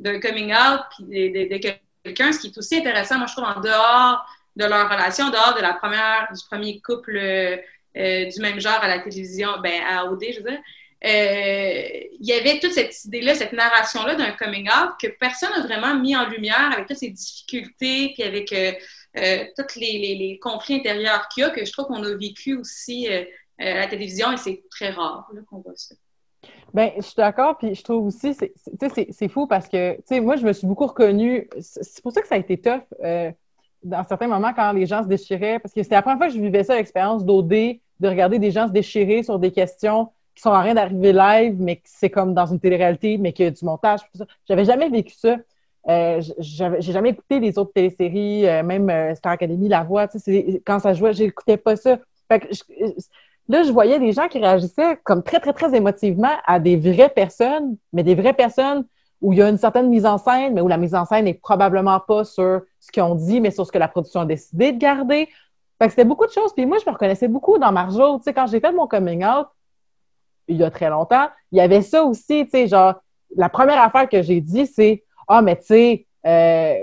[SPEAKER 3] d'un, coming out puis de, quelqu'un, ce qui est aussi intéressant, moi, je trouve, en dehors de leur relation, en dehors de la première, du premier couple euh, du même genre à la télévision, ben, à OD, je veux dire. Euh, il y avait toute cette idée-là, cette narration-là d'un coming out que personne n'a vraiment mis en lumière avec toutes ces difficultés, puis avec euh, euh, tous les, conflits intérieurs qu'il y a, que je trouve qu'on a vécu aussi euh, euh, à la télévision et c'est très rare qu'on voit ça.
[SPEAKER 1] Bien, je suis d'accord, puis je trouve aussi, c'est fou parce que, tu sais, moi, je me suis beaucoup reconnue, c'est pour ça que ça a été tough dans certains moments quand les gens se déchiraient, parce que c'était la première fois que je vivais ça, l'expérience d'OD, de regarder des gens se déchirer sur des questions qui sont en train d'arriver live, mais c'est comme dans une télé-réalité, mais qu'il y a du montage, tout ça. J'avais jamais vécu ça. Euh, j'ai jamais écouté les autres téléséries, euh, même euh, Star Academy, La Voix, quand ça jouait, j'écoutais pas ça. là, je voyais des gens qui réagissaient comme très, très, très émotivement à des vraies personnes, mais des vraies personnes où il y a une certaine mise en scène, mais où la mise en scène n'est probablement pas sur ce qu'ils ont dit, mais sur ce que la production a décidé de garder. Fait que c'était beaucoup de choses. Puis moi, je me reconnaissais beaucoup dans Marjo. Tu sais, quand j'ai fait mon coming out, il y a très longtemps, il y avait ça aussi, tu sais, genre, la première affaire que j'ai dit, c'est ah, mais tu sais, euh,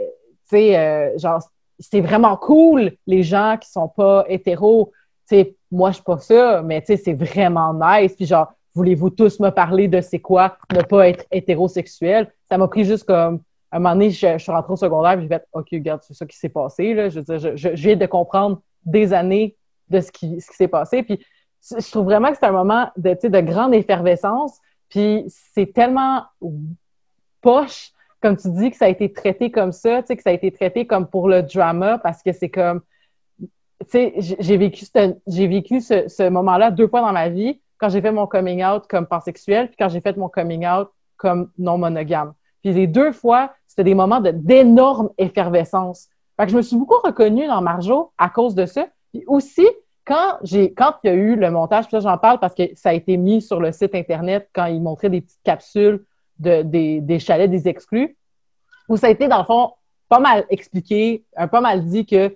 [SPEAKER 1] tu sais, euh, genre, c'est vraiment cool, les gens qui sont pas hétéros. Tu sais, moi, je suis pas ça, mais tu sais, c'est vraiment nice. Puis genre, voulez-vous tous me parler de c'est quoi ne pas être hétérosexuel? Ça m'a pris juste comme, un moment donné, je, suis rentrée au secondaire, et j'ai fait, OK, regarde, c'est ça qui s'est passé, là. Je veux dire, je, de comprendre des années de ce qui, ce qui s'est passé. Puis je trouve vraiment que c'est un moment de, de grande effervescence. Puis c'est tellement poche comme tu dis, que ça a été traité comme ça, tu sais, que ça a été traité comme pour le drama, parce que c'est comme, tu sais, j'ai vécu, j'ai vécu ce, ce moment-là deux fois dans ma vie, quand j'ai fait mon coming out comme pansexuel, puis quand j'ai fait mon coming out comme non monogame. Puis les deux fois, c'était des moments d'énorme effervescence. Fait que je me suis beaucoup reconnue dans Marjo à cause de ça. Puis aussi, quand j'ai quand il y a eu le montage, puis ça j'en parle parce que ça a été mis sur le site internet quand ils montraient des petites capsules des, chalets des exclus, où ça a été, dans le fond, pas mal expliqué, un pas mal dit que,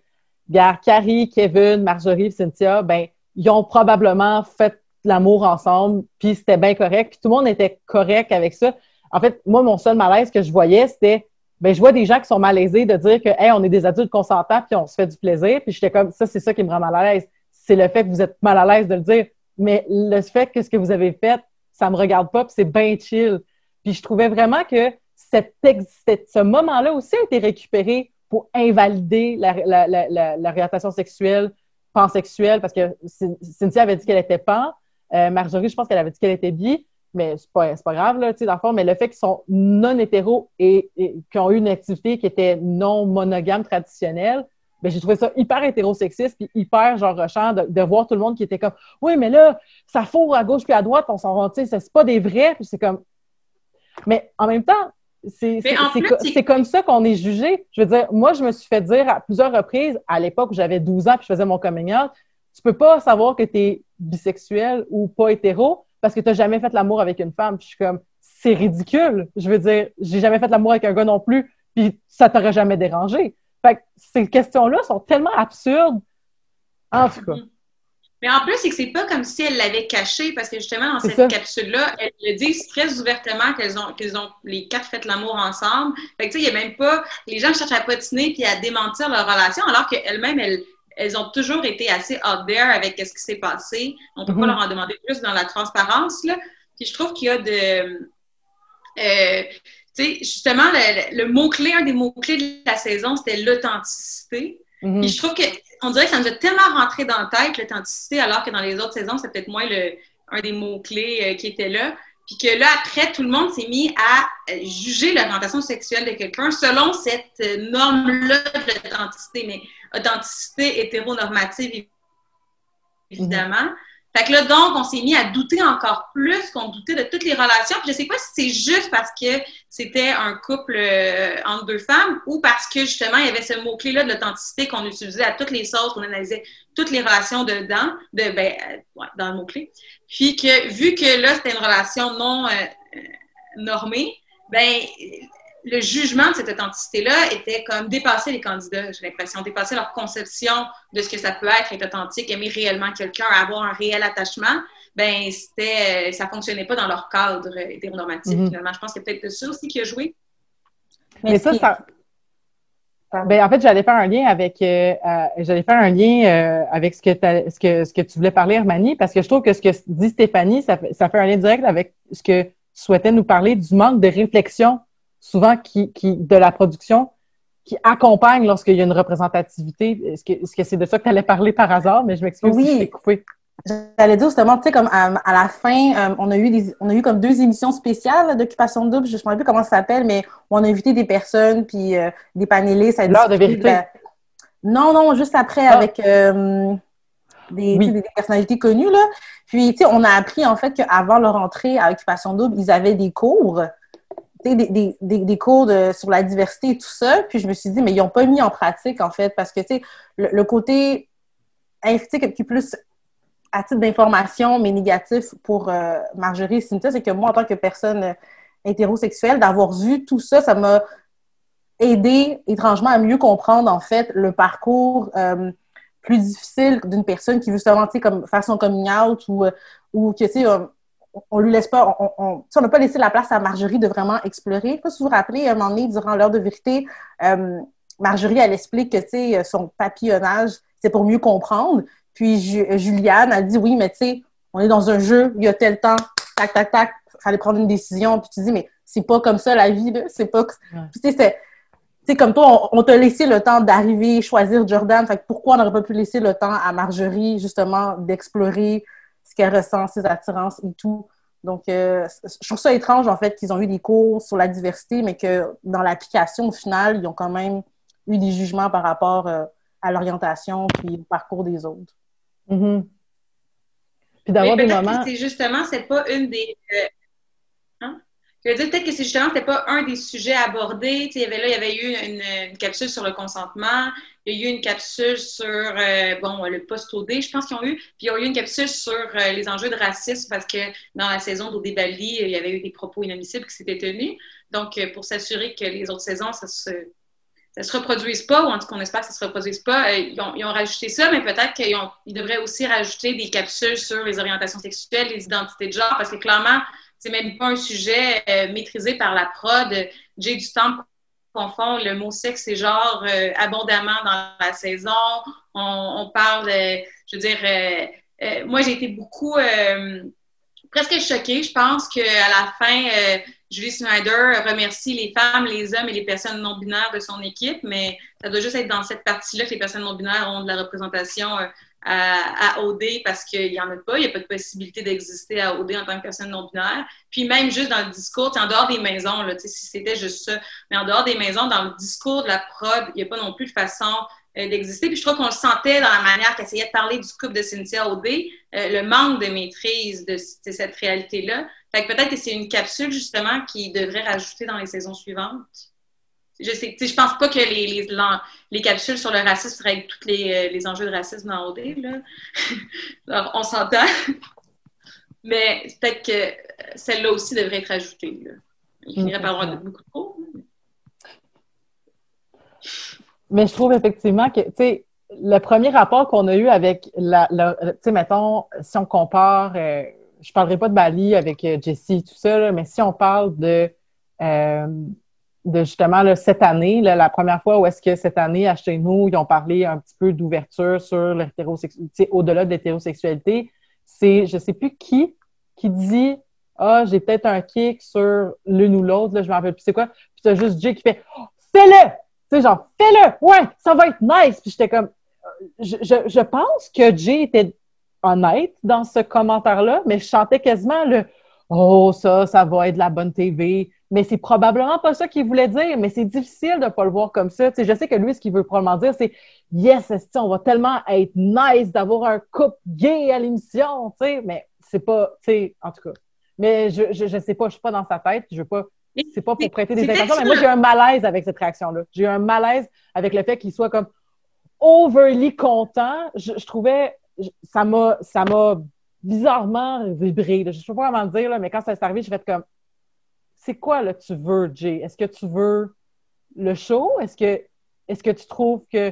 [SPEAKER 1] gars, Carrie, Kevin, Marjorie, Cynthia, ben, ils ont probablement fait l'amour ensemble, puis c'était bien correct, puis tout le monde était correct avec ça. En fait, moi, mon seul malaise que je voyais, c'était, ben, je vois des gens qui sont malaisés de dire que, hey, on est des adultes consentants, puis on se fait du plaisir, puis j'étais comme, ça, c'est ça qui me rend mal à l'aise. C'est le fait que vous êtes mal à l'aise de le dire. Mais le fait que ce que vous avez fait, ça me regarde pas, puis c'est bien chill. Puis je trouvais vraiment que cette, ce moment-là aussi a été récupéré pour invalider l'orientation sexuelle, pansexuelle, parce que Cynthia avait dit qu'elle était pan. Euh, Marjorie, je pense qu'elle avait dit qu'elle était bi, mais c'est pas, pas grave, là, tu sais, dans le fond. Mais le fait qu'ils sont non hétéros et, qu'ils ont eu une activité qui était non monogame traditionnelle, ben, j'ai trouvé ça hyper hétérosexiste puis hyper genre rushant de, voir tout le monde qui était comme oui mais là ça fourre à gauche puis à droite on s'en sais c'est pas des vrais puis c'est comme mais en même temps, c'est comme ça qu'on est jugé. Je veux dire, moi, je me suis fait dire à plusieurs reprises, à l'époque où j'avais 12 ans puis je faisais mon coming out, tu peux pas savoir que tu es bisexuel ou pas hétéro parce que tu n'as jamais fait l'amour avec une femme. Puis je suis comme, c'est ridicule. Je veux dire, j'ai jamais fait l'amour avec un gars non plus, puis ça t'aurait jamais dérangé. Fait que ces questions-là sont tellement absurdes. En tout cas. Mm-hmm.
[SPEAKER 3] Mais en plus, c'est que c'est pas comme si elle l'avait caché, parce que justement, dans cette capsule-là, elles le disent très ouvertement qu'elles ont, qu'elles ont les quatre fait l'amour ensemble. Fait que, tu sais, il n'y a même pas. Les gens cherchent à patiner puis à démentir leur relation, alors qu'elles-mêmes, elles, elles ont toujours été assez out there avec ce qui s'est passé. On peut pas mm-hmm. leur en demander plus dans la transparence, là. Puis je trouve qu'il y a de. Euh, tu sais, justement, le mot-clé, un des mots-clés de la saison, c'était l'authenticité. Mhm. Puis je trouve que on dirait que ça nous a tellement rentré dans la tête, l'authenticité, alors que dans les autres saisons, c'est peut-être moins le, un des mots-clés euh, qui était là. Puis que là, après, tout le monde s'est mis à euh, juger l'orientation sexuelle de quelqu'un selon cette euh, norme-là de l'authenticité. Mais authenticité hétéronormative, évidemment. Fait que là, donc, on s'est mis à douter encore plus qu'on doutait de toutes les relations. Puis je sais pas si c'est juste parce que c'était un couple euh, entre deux femmes ou parce que justement, il y avait ce mot-clé-là de l'authenticité qu'on utilisait à toutes les sauces, qu'on analysait toutes les relations dedans, de, ben, euh, dans le mot-clé. Puis que vu que là, c'était une relation non euh, normée, ben le jugement de cette authenticité-là était comme dépasser les candidats, j'ai l'impression, dépasser leur conception de ce que ça peut être, être authentique, aimer réellement quelqu'un, avoir un réel attachement. Ben, c'était, ça fonctionnait pas dans leur cadre hétéronormatif, mm finalement. Je pense qu'il y a peut-être ça aussi qui a joué.
[SPEAKER 1] Mais, ça, ça... Ben, en fait, j'allais faire un lien avec, euh, euh, j'allais faire un lien euh, avec ce que, ce, que, ce que tu voulais parler, Hermanie, parce que je trouve que ce que dit Stéphanie, ça fait, ça fait un lien direct avec ce que tu souhaitais nous parler du manque de réflexion souvent qui, qui, de la production qui accompagne lorsqu'il y a une représentativité. Est-ce que c'est de ça que tu allais parler par hasard? Mais je m'excuse
[SPEAKER 2] oui. si je coupé. J'allais dire justement, tu sais, comme à, la fin, euh, on, a eu des, on a eu comme deux émissions spéciales d'occupation double, je ne sais plus comment ça s'appelle, mais on a invité des personnes, puis euh, des panélistes.
[SPEAKER 1] L'heure de vérité?
[SPEAKER 2] Non, non, juste après, ah. avec euh, des, des, personnalités connues, là. Puis, tu sais, on a appris, en fait, qu'avant leur entrée à Occupation double, ils avaient des cours des, des, cours de, sur la diversité et tout ça. Puis je me suis dit, mais ils n'ont pas mis en pratique, en fait, parce que, tu sais, le, le, côté qui est plus à titre d'information, mais négatif pour euh, Marjorie et Cynthia, c'est que moi, en tant que personne euh, hétérosexuelle, d'avoir vu tout ça, ça m'a aidé étrangement à mieux comprendre, en fait, le parcours euh, plus difficile d'une personne qui veut justement, tu sais, comme faire son coming out ou, ou que, tu sais, on lui laisse pas, on n'a pas laissé la place à Marjorie de vraiment explorer. Je si vous vous rappelez, à un moment donné, durant l'heure de vérité, euh, Marjorie, elle explique que, tu sais, son papillonnage, c'est pour mieux comprendre. Puis Juliane a dit, oui, mais tu sais, on est dans un jeu, il y a tel temps, tac, tac, tac, fallait prendre une décision. Puis tu dis, mais c'est pas comme ça la vie, là. C'est pas... tu sais, c'est comme toi, on, t'a laissé le temps d'arriver, choisir Jordan. Fait que pourquoi on n'aurait pas pu laisser le temps à Marjorie, justement, d'explorer ce qu'elle ressent, ses attirances et tout. Donc, euh, je trouve ça étrange, en fait, qu'ils ont eu des cours sur la diversité, mais que dans l'application, au final, ils ont quand même eu des jugements par rapport euh, à l'orientation puis au parcours des autres.
[SPEAKER 1] Mm-hmm. Puis d'avoir des moments...
[SPEAKER 3] C'est justement, c'est pas une des... Euh? Je veux dire, peut-être que c'est justement, c'était pas un des sujets abordés. il y avait là, il y avait eu une capsule sur le consentement, il y a eu une capsule sur euh, bon, le post-OD, je pense qu'ils ont eu. Puis il y a eu une capsule sur euh, les enjeux de racisme parce que dans la saison d'OD Bali, il y avait eu des propos inadmissibles qui s'étaient tenus. Donc, euh, pour s'assurer que les autres saisons, ça se, ça se reproduise pas, ou en tout cas, on espère que ça se reproduise pas, ils ont, rajouté ça, mais peut-être qu'ils ils devraient aussi rajouter des capsules sur les orientations sexuelles, les identités de genre, parce que clairement, c'est même pas un sujet maîtrisé par la prod. J'ai du temps confond le mot sexe et genre euh, abondamment dans la saison. On, parle, je veux dire, euh, euh, moi j'ai été beaucoup, presque choquée. Je pense qu'à la fin, Julie Snyder remercie les femmes, les hommes et les personnes non binaires de son équipe, mais ça doit juste être dans cette partie-là que les personnes non binaires ont de la représentation à, OD parce qu'il n'y en a pas. Il n'y a pas de possibilité d'exister à OD en tant que personne non-binaire. Puis même juste dans le discours, en dehors des maisons, là, si c'était juste ça, mais en dehors des maisons, dans le discours de la prod, il n'y a pas non plus de façon euh, d'exister. Puis je trouve qu'on le sentait dans la manière qu'elle essayait de parler du couple de Cynthia OD, euh, le manque de maîtrise de, cette réalité-là. Fait que peut-être que c'est une capsule justement qui devrait rajouter dans les saisons suivantes. Je sais, je pense pas que les, les, les, capsules sur le racisme règlent tous les, euh, les, enjeux de racisme dans OD. Là. Alors, on s'entend. Mais peut-être que celle-là aussi devrait être ajoutée. Là. Je finirais par avoir beaucoup mots.
[SPEAKER 1] Mais je trouve effectivement que, tu sais, le premier rapport qu'on a eu avec la, tu sais, mettons, si on compare, euh, je parlerai pas de Bali avec euh, Jessie, tout ça, mais si on parle de de justement cette année, la première fois où est-ce que cette année, à chez nous, ils ont parlé un petit peu d'ouverture sur l'hétérosexualité, au-delà de l'hétérosexualité, c'est je sais plus qui qui dit Ah, j'ai peut-être un kick sur l'une ou l'autre, là, je m'en rappelle plus c'est quoi. Puis t'as juste Jay qui fait oh, Fais-le! Tu sais, genre, fais-le! Ouais, ça va être nice! Puis j'étais comme je, je, je pense que Jay était honnête dans ce commentaire-là, mais je chantais quasiment le Oh, ça, ça va être de la bonne TV mais c'est probablement pas ça qu'il voulait dire, mais c'est difficile de pas le voir comme ça. Tu sais, je sais que lui, ce qu'il veut probablement dire, c'est Yes, on va tellement être nice d'avoir un couple gay à l'émission, tu sais, mais c'est pas, tu sais, en tout cas. Mais je, je, je sais pas, je suis pas dans sa tête, je veux pas. C'est pas pour prêter des intentions, mais moi, j'ai un malaise avec cette réaction-là. J'ai un malaise avec le fait qu'il soit comme overly content. Je, je trouvais, ça m'a, ça m'a bizarrement vibré. Je sais pas comment le dire, là, mais quand ça s'est arrivé, je fait comme c'est quoi là tu veux, Jay? Est-ce que tu veux le show? Est-ce que est-ce que tu trouves que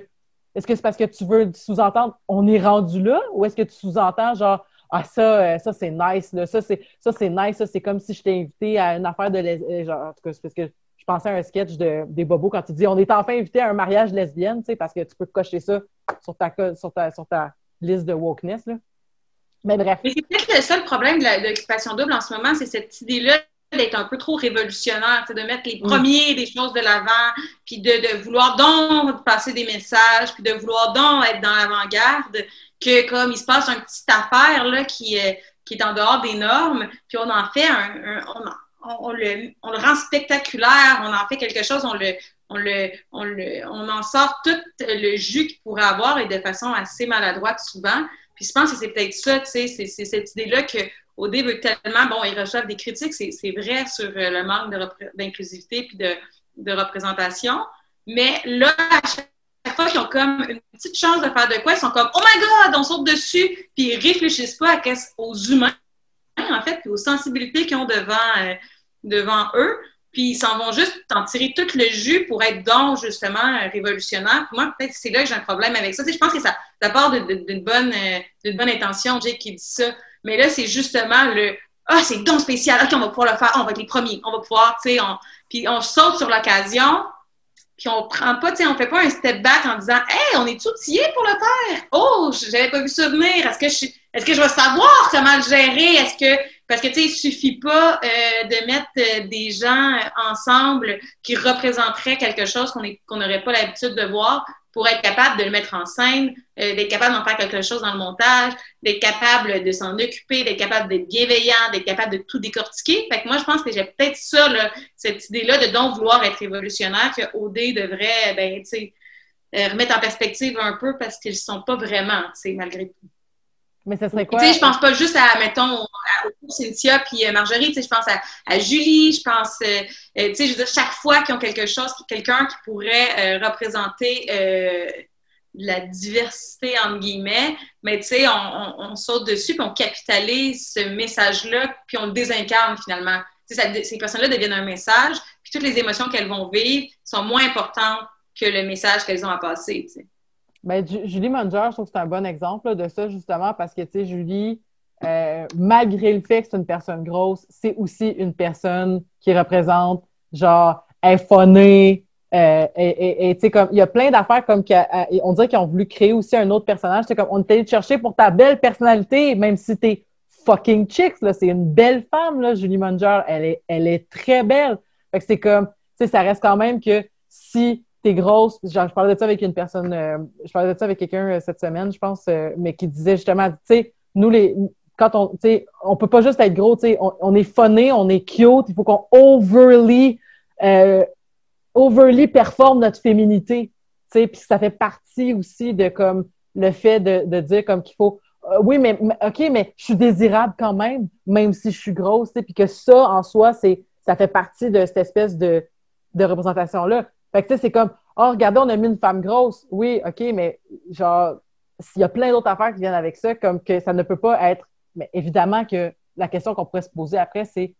[SPEAKER 1] est-ce que c'est parce que tu veux sous-entendre on est rendu là? Ou est-ce que tu sous-entends genre ah ça euh, ça c'est nice là, ça c'est ça c'est nice, ça c'est comme si je t'ai invité à une affaire de euh, genre en tout cas c'est parce que je pensais à un sketch de, des bobos quand tu dis on est enfin invité à un mariage lesbienne, tu sais parce que tu peux cocher ça sur ta sur ta sur ta liste de wokeness là. Mais bref.
[SPEAKER 3] Mais c'est peut-être le seul problème de l'occupation double en ce moment, c'est cette idée-là d'être un peu trop révolutionnaire, de mettre les mm. premiers des choses de l'avant, puis de, vouloir donc passer des messages, puis de vouloir donc être dans l'avant-garde, que comme il se passe une petite affaire là, qui, est, qui est en dehors des normes, puis on en fait un, on, le, on, le, rend spectaculaire, on en fait quelque chose, on le, on le, on le, on en sort tout le jus qu'il pourrait avoir et de façon assez maladroite souvent. Puis je pense que c'est peut-être ça, tu sais, c'est cette idée-là que OD veut tellement, bon, ils reçoivent des critiques, c'est vrai sur euh, le manque d'inclusivité puis de, représentation, mais là, à chaque fois qu'ils ont comme une petite chance de faire de quoi, ils sont comme « Oh my God! » on saute dessus, puis ils réfléchissent pas aux humains, en fait, puis aux sensibilités qu'ils ont devant, euh, devant eux, puis ils s'en vont juste en tirer tout le jus pour être donc, justement, révolutionnaire. Pour moi, peut-être c'est là que j'ai un problème avec ça. Je pense que ça, ça part d'une bonne, euh, bonne intention, Jake, qui dit ça. Mais là, c'est justement le Ah, c'est donc spécial, OK, on va pouvoir le faire, on va être les premiers, on va pouvoir, tu sais, on... puis on saute sur l'occasion, puis on prend pas, tu sais, on fait pas un step back en disant Hey, on est outillés pour le faire? Oh, j'avais pas vu ça venir, est-ce que je est-ce que je vais savoir comment le gérer? Est-ce que parce que tu sais, il suffit pas euh, de mettre euh, des gens ensemble qui représenteraient quelque chose qu'on n'aurait pas l'habitude de voir pour être capable de le mettre en scène, euh, d'être capable d'en faire quelque chose dans le montage, d'être capable de s'en occuper, d'être capable d'être bienveillant, d'être capable de tout décortiquer. Fait que moi, je pense que j'ai peut-être ça, là, cette idée-là de donc vouloir être révolutionnaire, que OD devrait, ben, tu sais, euh, remettre en perspective un peu parce qu'ils ne sont pas vraiment, tu sais, malgré tout.
[SPEAKER 1] Mais ça serait quoi?
[SPEAKER 3] Tu sais, je pense pas juste à, mettons, Cynthia puis euh, Marjorie, tu sais, je pense à, Julie, je pense, euh, euh, tu sais, je veux dire, chaque fois qu'ils ont quelque chose, quelqu'un qui pourrait représenter la diversité, entre guillemets, mais tu sais, on, saute dessus puis on capitalise ce message-là puis on le désincarne finalement. Tu sais, ces personnes-là deviennent un message puis toutes les émotions qu'elles vont vivre sont moins importantes que le message qu'elles ont à passer, tu sais.
[SPEAKER 1] Ben, Julie Munger, je trouve que c'est un bon exemple de ça, justement, parce que, tu sais, Julie, euh, malgré le fait que c'est une personne grosse, c'est aussi une personne qui représente, genre, infonée, euh, et, tu sais, comme, il y a plein d'affaires comme qu'on dirait qu'ils ont voulu créer aussi un autre personnage. C'est comme, on allé te chercher pour ta belle personnalité, même si t'es fucking chicks, là. C'est une belle femme, là, Julie Munger. Elle est, elle est très belle. Fait que c'est comme, tu sais, ça reste quand même que si t'es grosse. Genre, je parlais de ça avec une personne, euh, je parlais de ça avec quelqu'un euh, cette semaine, je pense, euh, mais qui disait justement, tu sais, nous les, quand on, on peut pas juste être gros, tu sais, on, est funné, on est cute, il faut qu'on overly, overly performe notre féminité, puis ça fait partie aussi de comme le fait de, de dire comme qu'il faut, oui, mais, ok, mais je suis désirable quand même, même si je suis grosse, puis que ça en soi, c'est, ça fait partie de cette espèce de, de représentation là. Fait que, tu sais, c'est comme, oh, regardez, on a mis une femme grosse. Oui, OK, mais genre, s'il y a plein d'autres affaires qui viennent avec ça, comme que ça ne peut pas être. Mais évidemment que la question qu'on pourrait se poser après, c'est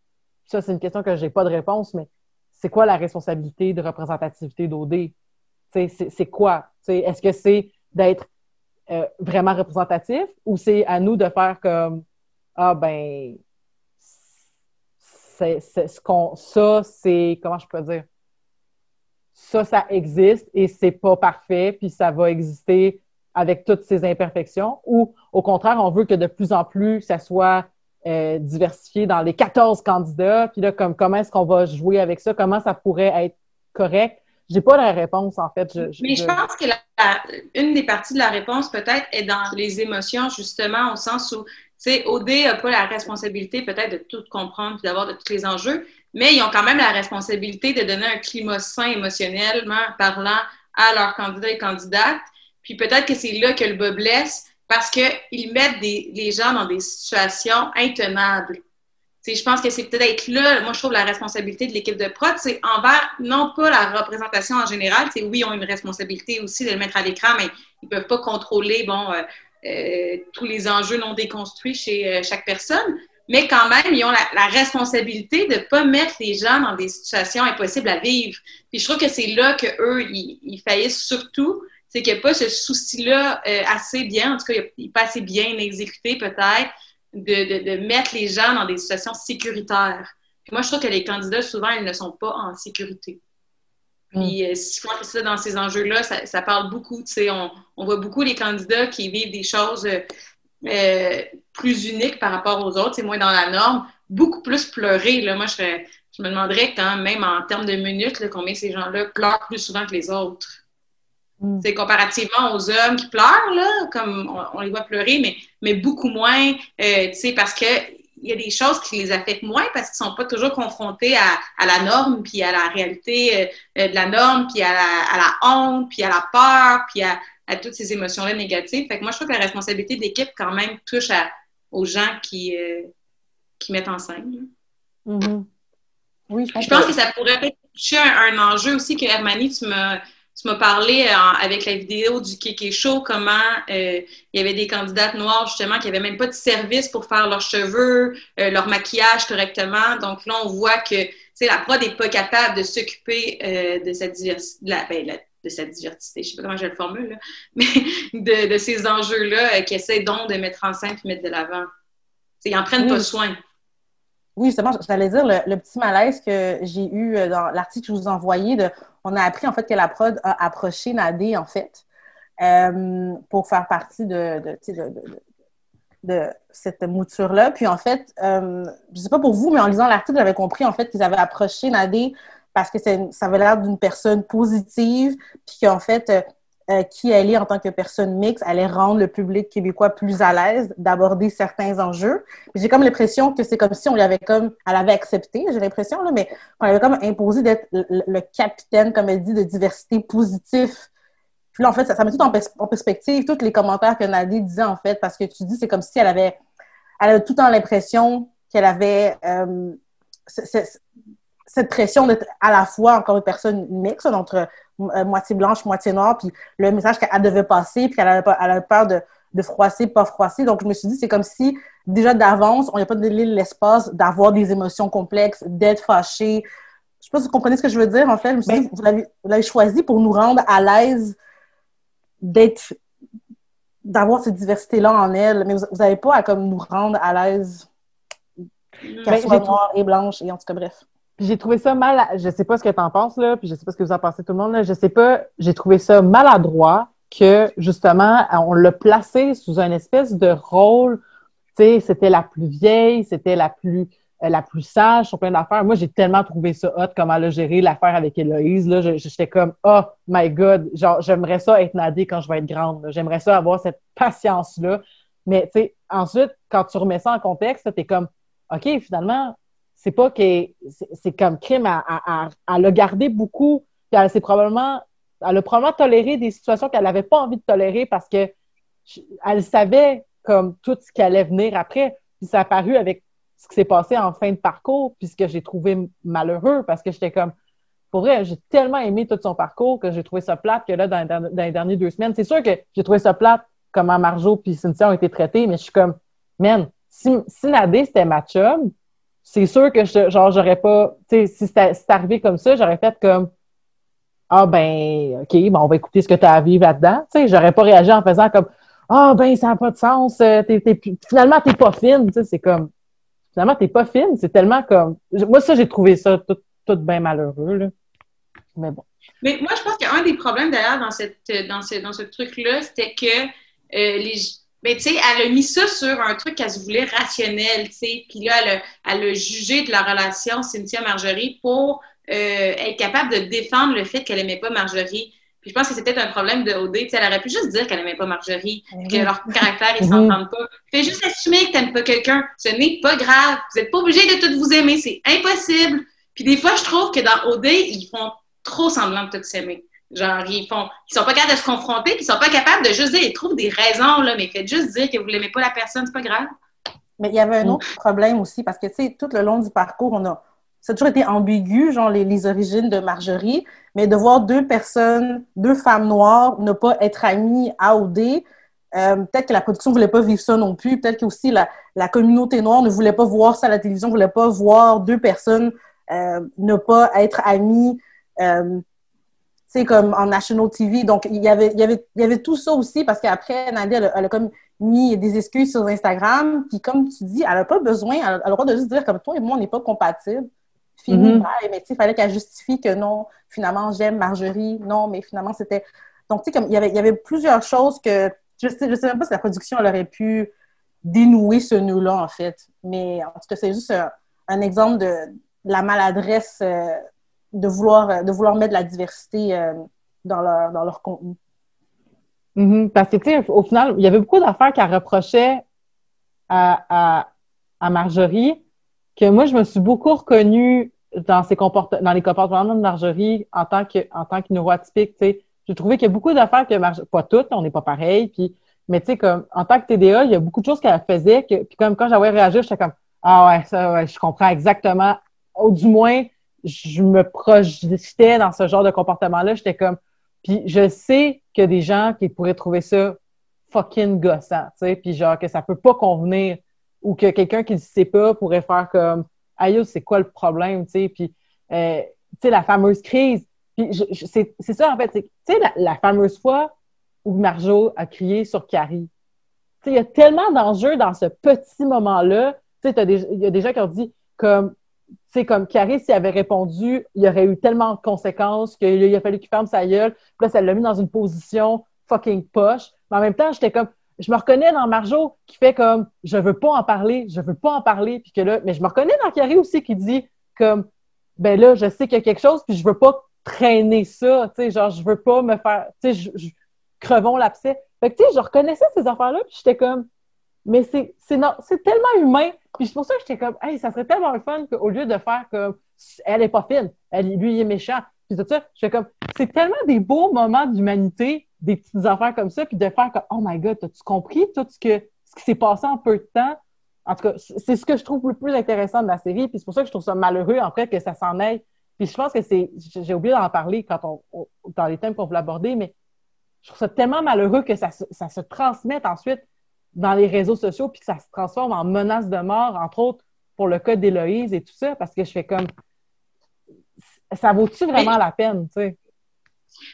[SPEAKER 1] ça, c'est une question que j'ai pas de réponse, mais c'est quoi la responsabilité de représentativité d'OD? C'est quoi? Est-ce que c'est d'être euh, vraiment représentatif ou c'est à nous de faire comme Ah ben c'est ce qu'on ça, c'est comment je peux dire? ça, ça existe et c'est pas parfait, puis ça va exister avec toutes ces imperfections, ou au contraire, on veut que de plus en plus, ça soit euh, diversifié dans les 14 candidats, puis là, comme, comment est-ce qu'on va jouer avec ça, comment ça pourrait être correct? J'ai pas la réponse, en fait.
[SPEAKER 3] Mais je pense que une des parties de la réponse, peut-être, est dans les émotions, justement, au sens où, tu sais, OD n'a pas la responsabilité, peut-être, de tout comprendre puis d'avoir de tous les enjeux, mais ils ont quand même la responsabilité de donner un climat sain émotionnellement parlant à leurs candidats et candidates. Puis peut-être que c'est là que le bas blesse parce qu'ils mettent des, les gens dans des situations intenables. je pense que c'est peut-être là, moi je trouve la responsabilité de l'équipe de prod, c'est envers non pas la représentation en général, c'est oui, ils ont une responsabilité aussi de le mettre à l'écran, mais ils ne peuvent pas contrôler bon, euh, euh, tous les enjeux non déconstruits chez euh, chaque personne, mais quand même, ils ont la, responsabilité de ne pas mettre les gens dans des situations impossibles à vivre. Puis je trouve que c'est là qu'eux, ils, ils faillissent surtout, c'est qu'il n'y a pas ce souci-là euh, assez bien, en tout cas, il n'est pas assez bien exécuté peut-être, de, de, mettre les gens dans des situations sécuritaires. Puis moi, je trouve que les candidats, souvent, ils ne sont pas en sécurité. Puis, euh, si on ça dans ces enjeux-là, ça, ça, parle beaucoup. Tu sais, on, on, voit beaucoup les candidats qui vivent des choses euh, plus uniques par rapport aux autres, c'est moins dans la norme, beaucoup plus pleurer. Là. Moi, je, je me demanderais quand même en termes de minutes combien ces gens-là pleurent plus souvent que les autres. C'est mm. comparativement aux hommes qui pleurent, là, comme on, les voit pleurer, mais, mais beaucoup moins, euh, tu sais, parce que il y a des choses qui les affectent moins parce qu'ils sont pas toujours confrontés à, à la norme, puis à la réalité euh, de la norme, puis à la, à la honte, puis à la peur, puis à, à toutes ces émotions-là négatives. Fait que moi, je trouve que la responsabilité d'équipe, quand même, touche aux gens qui, euh, qui mettent en scène.
[SPEAKER 1] Mm-hmm. Oui,
[SPEAKER 3] je pense, que... ça pourrait toucher un, enjeu aussi que Hermanie, tu m'as tu m'as parlé avec la vidéo du Kéké Show comment euh, il y avait des candidates noires justement qui n'avaient même pas de service pour faire leurs cheveux, euh, leur maquillage correctement. Donc là, on voit que la prod n'est pas capable de s'occuper de cette diversité, ben, de cette diversité, je sais pas comment je le formule, mais de, ces enjeux-là euh, qui essaient donc de mettre en scène et mettre de l'avant. Ils en prennent pas soin.
[SPEAKER 2] Oui, justement, j'allais dire le, petit malaise que j'ai eu euh, dans l'article que je vous ai envoyé. De, on a appris en fait que la prod a approché Nadé, en fait, euh, pour faire partie de, cette mouture-là. Puis en fait, je ne sais pas pour vous, mais en lisant l'article, j'avais compris en fait qu'ils avaient approché Nadé parce que ça avait l'air d'une personne positive, puis qu'en fait, euh, qui elle est en tant que personne mixte allait rendre le public québécois plus à l'aise d'aborder certains enjeux. J'ai comme l'impression que c'est comme si on lui avait comme, elle avait accepté, j'ai l'impression, mais on avait comme imposé d'être le, capitaine, comme elle dit, de diversité positive. Puis là, en fait, ça, met tout en, perspective, tous les commentaires que Nadie disait, en fait, parce que tu dis, c'est comme si elle avait, elle avait tout le temps l'impression qu'elle avait euh, cette pression d'être à la fois encore une personne mixte, entre euh, moitié blanche, moitié noire, puis le message qu'elle devait passer, puis qu'elle avait, peur de, de froisser, pas froisser. Donc, je me suis dit, c'est comme si, déjà d'avance, on n'a pas donné l'espace d'avoir des émotions complexes, d'être fâché. Je sais pas si vous comprenez ce que je veux dire, en fait. Je me suis dit, vous l'avez choisi pour nous rendre à l'aise d'être d'avoir cette diversité-là en elle, mais vous n'avez pas à comme nous rendre à l'aise qu'elle ben, soit noire et blanche, et en tout cas, bref
[SPEAKER 1] j'ai trouvé ça mal, je sais pas ce que tu en penses, là, puis je sais pas ce que vous en pensez tout le monde, là, je sais pas, j'ai trouvé ça maladroit que, justement, on l'a placé sous un espèce de rôle, tu sais, c'était la plus vieille, c'était la plus euh, la plus sage sur plein d'affaires. Moi, j'ai tellement trouvé ça hot, comment elle a géré l'affaire avec Héloïse, là, j'étais comme, oh my God, genre, j'aimerais ça être nadée quand je vais être grande, j'aimerais ça avoir cette patience-là, mais, tu sais, ensuite, quand tu remets ça en contexte, tu es comme, OK, finalement, c'est pas que c'est comme crime à, le garder beaucoup. Puis elle, probablement, a probablement toléré des situations qu'elle n'avait pas envie de tolérer parce que elle savait comme tout ce qui allait venir après. Puis ça a paru avec ce qui s'est passé en fin de parcours, puis ce que j'ai trouvé malheureux parce que j'étais comme, pour vrai, j'ai tellement aimé tout son parcours que j'ai trouvé ça plate que là, dans, les dernières deux semaines, c'est sûr que j'ai trouvé ça plate comment Marjo puis Cynthia ont été traités, mais je suis comme, man, si, si Nadé c'était ma chum, c'est sûr que je, genre j'aurais pas tu sais si c'était arrivé comme ça j'aurais fait comme ah ben ok bon on va écouter ce que tu as à vivre là-dedans tu sais j'aurais pas réagi en faisant comme ah ben ça n'a pas de sens euh, finalement t'es pas fine tu sais c'est comme finalement t'es pas fine. C'est tellement comme moi ça j'ai trouvé ça tout, tout bien malheureux là. Mais bon.
[SPEAKER 3] Mais moi je pense qu'un des problèmes d'ailleurs dans cette dans ce dans ce truc là c'était que euh, les mais tu sais, elle a mis ça sur un truc qu'elle se voulait rationnel, tu sais. Puis là, elle a, elle a, jugé de la relation Cynthia-Marjorie pour euh, être capable de défendre le fait qu'elle aimait pas Marjorie. Puis je pense que c'était un problème de OD. sais, elle aurait pu juste dire qu'elle aimait pas Marjorie, eh que leur caractère, ils mhm. s'entendent pas. Fais juste assumer que t'aimes pas quelqu'un. Ce n'est pas grave. Vous n'êtes pas obligé de tout vous aimer. C'est impossible. Puis des fois, je trouve que dans OD, ils font trop semblant de tout s'aimer. Genre, ils font, ils sont pas capables de se confronter, puis ils sont pas capables de juste dire, ils trouvent des raisons, là, mais faites juste dire que vous l'aimez pas la personne, c'est pas grave.
[SPEAKER 2] Mais il y avait un autre problème aussi, parce que, tu sais, tout le long du parcours, on a, ça a toujours été ambigu, genre les, les, origines de Marjorie, mais de voir deux personnes, deux femmes noires ne pas être amies à OD, euh, peut-être que la production ne voulait pas vivre ça non plus, peut-être que aussi la, la, communauté noire ne voulait pas voir ça à la télévision, ne voulait pas voir deux personnes euh, ne pas être amies. Euh, c'est comme en National TV. Donc, il y avait, il y avait, il y avait tout ça aussi parce qu'après, Nadia, elle, elle, a comme mis des excuses sur Instagram. Puis, comme tu dis, elle n'a pas besoin, elle a le droit de juste dire comme toi et moi, on n'est pas compatibles. Fini, mm-hmm. mais il fallait qu'elle justifie que non, finalement, j'aime Marjorie. Non, mais finalement, c'était. Donc, tu sais, comme il y, avait, il y avait plusieurs choses que. Je sais, je sais même pas si la production elle aurait pu dénouer ce nœud-là, en fait. Mais en tout cas, c'est juste un, un, exemple de la maladresse. Euh, de vouloir, euh, de vouloir mettre de la diversité euh, dans, leur, dans leur contenu.
[SPEAKER 1] Mm-hmm. Parce que, tu sais, au final, il y avait beaucoup d'affaires qu'elle reprochait à, à, à, Marjorie, que moi, je me suis beaucoup reconnue dans, ses comportements, dans les comportements de Marjorie en tant que, en tant que neuroatypique, tu sais. J'ai trouvé qu'il y a beaucoup d'affaires que Marjorie, pas toutes, on n'est pas pareil, puis, mais tu sais, comme, en tant que TDA, il y a beaucoup de choses qu'elle faisait, que, puis comme quand j'avais réagi, j'étais comme, ah ouais, ça, ouais, je comprends exactement, ou du moins, je me projetais dans ce genre de comportement-là. J'étais comme, puis je sais a des gens qui pourraient trouver ça fucking gossant, tu sais, puis genre que ça peut pas convenir ou que quelqu'un qui ne sait pas pourrait faire comme, aïe, c'est quoi le problème, tu sais, puis, euh, tu sais, la fameuse crise. Puis c'est ça, en fait, tu sais, la, la, fameuse fois où Marjo a crié sur Carrie. Tu sais, il y a tellement d'enjeux dans ce petit moment-là. Tu sais, il y a des gens qui ont dit comme c'est comme Carrie, s'il avait répondu, il y aurait eu tellement de conséquences qu'il a fallu qu'il ferme sa gueule. Puis là, ça l'a mis dans une position fucking poche. Mais en même temps, j'étais comme, je me reconnais dans Marjo qui fait comme, je veux pas en parler, je veux pas en parler. Puis que là, mais je me reconnais dans Carrie aussi qui dit comme, ben là, je sais qu'il y a quelque chose, puis je veux pas traîner ça. Tu sais, genre, je veux pas me faire, tu sais, crevons l'abcès. Fait que, tu sais, je reconnaissais ces affaires-là, puis j'étais comme, mais c'est tellement humain puis c'est pour ça que j'étais comme, hey, ça serait tellement le fun qu'au lieu de faire comme, elle est pas fine, elle, lui, il est méchant. Puis tout ça, je fais comme, c'est tellement des beaux moments d'humanité, des petites affaires comme ça, puis de faire comme, oh my god, as-tu compris tout ce, que, ce qui s'est passé en peu de temps? En tout cas, c'est ce que je trouve le plus intéressant de la série, puis c'est pour ça que je trouve ça malheureux, en fait, que ça s'en aille. Puis je pense que c'est, j'ai oublié d'en parler quand on, dans les thèmes qu'on voulait aborder, mais je trouve ça tellement malheureux que ça, ça se transmette ensuite dans les réseaux sociaux puis que ça se transforme en menace de mort, entre autres pour le cas d'Héloïse et tout ça, parce que je fais comme ça vaut-tu vraiment la peine, tu sais?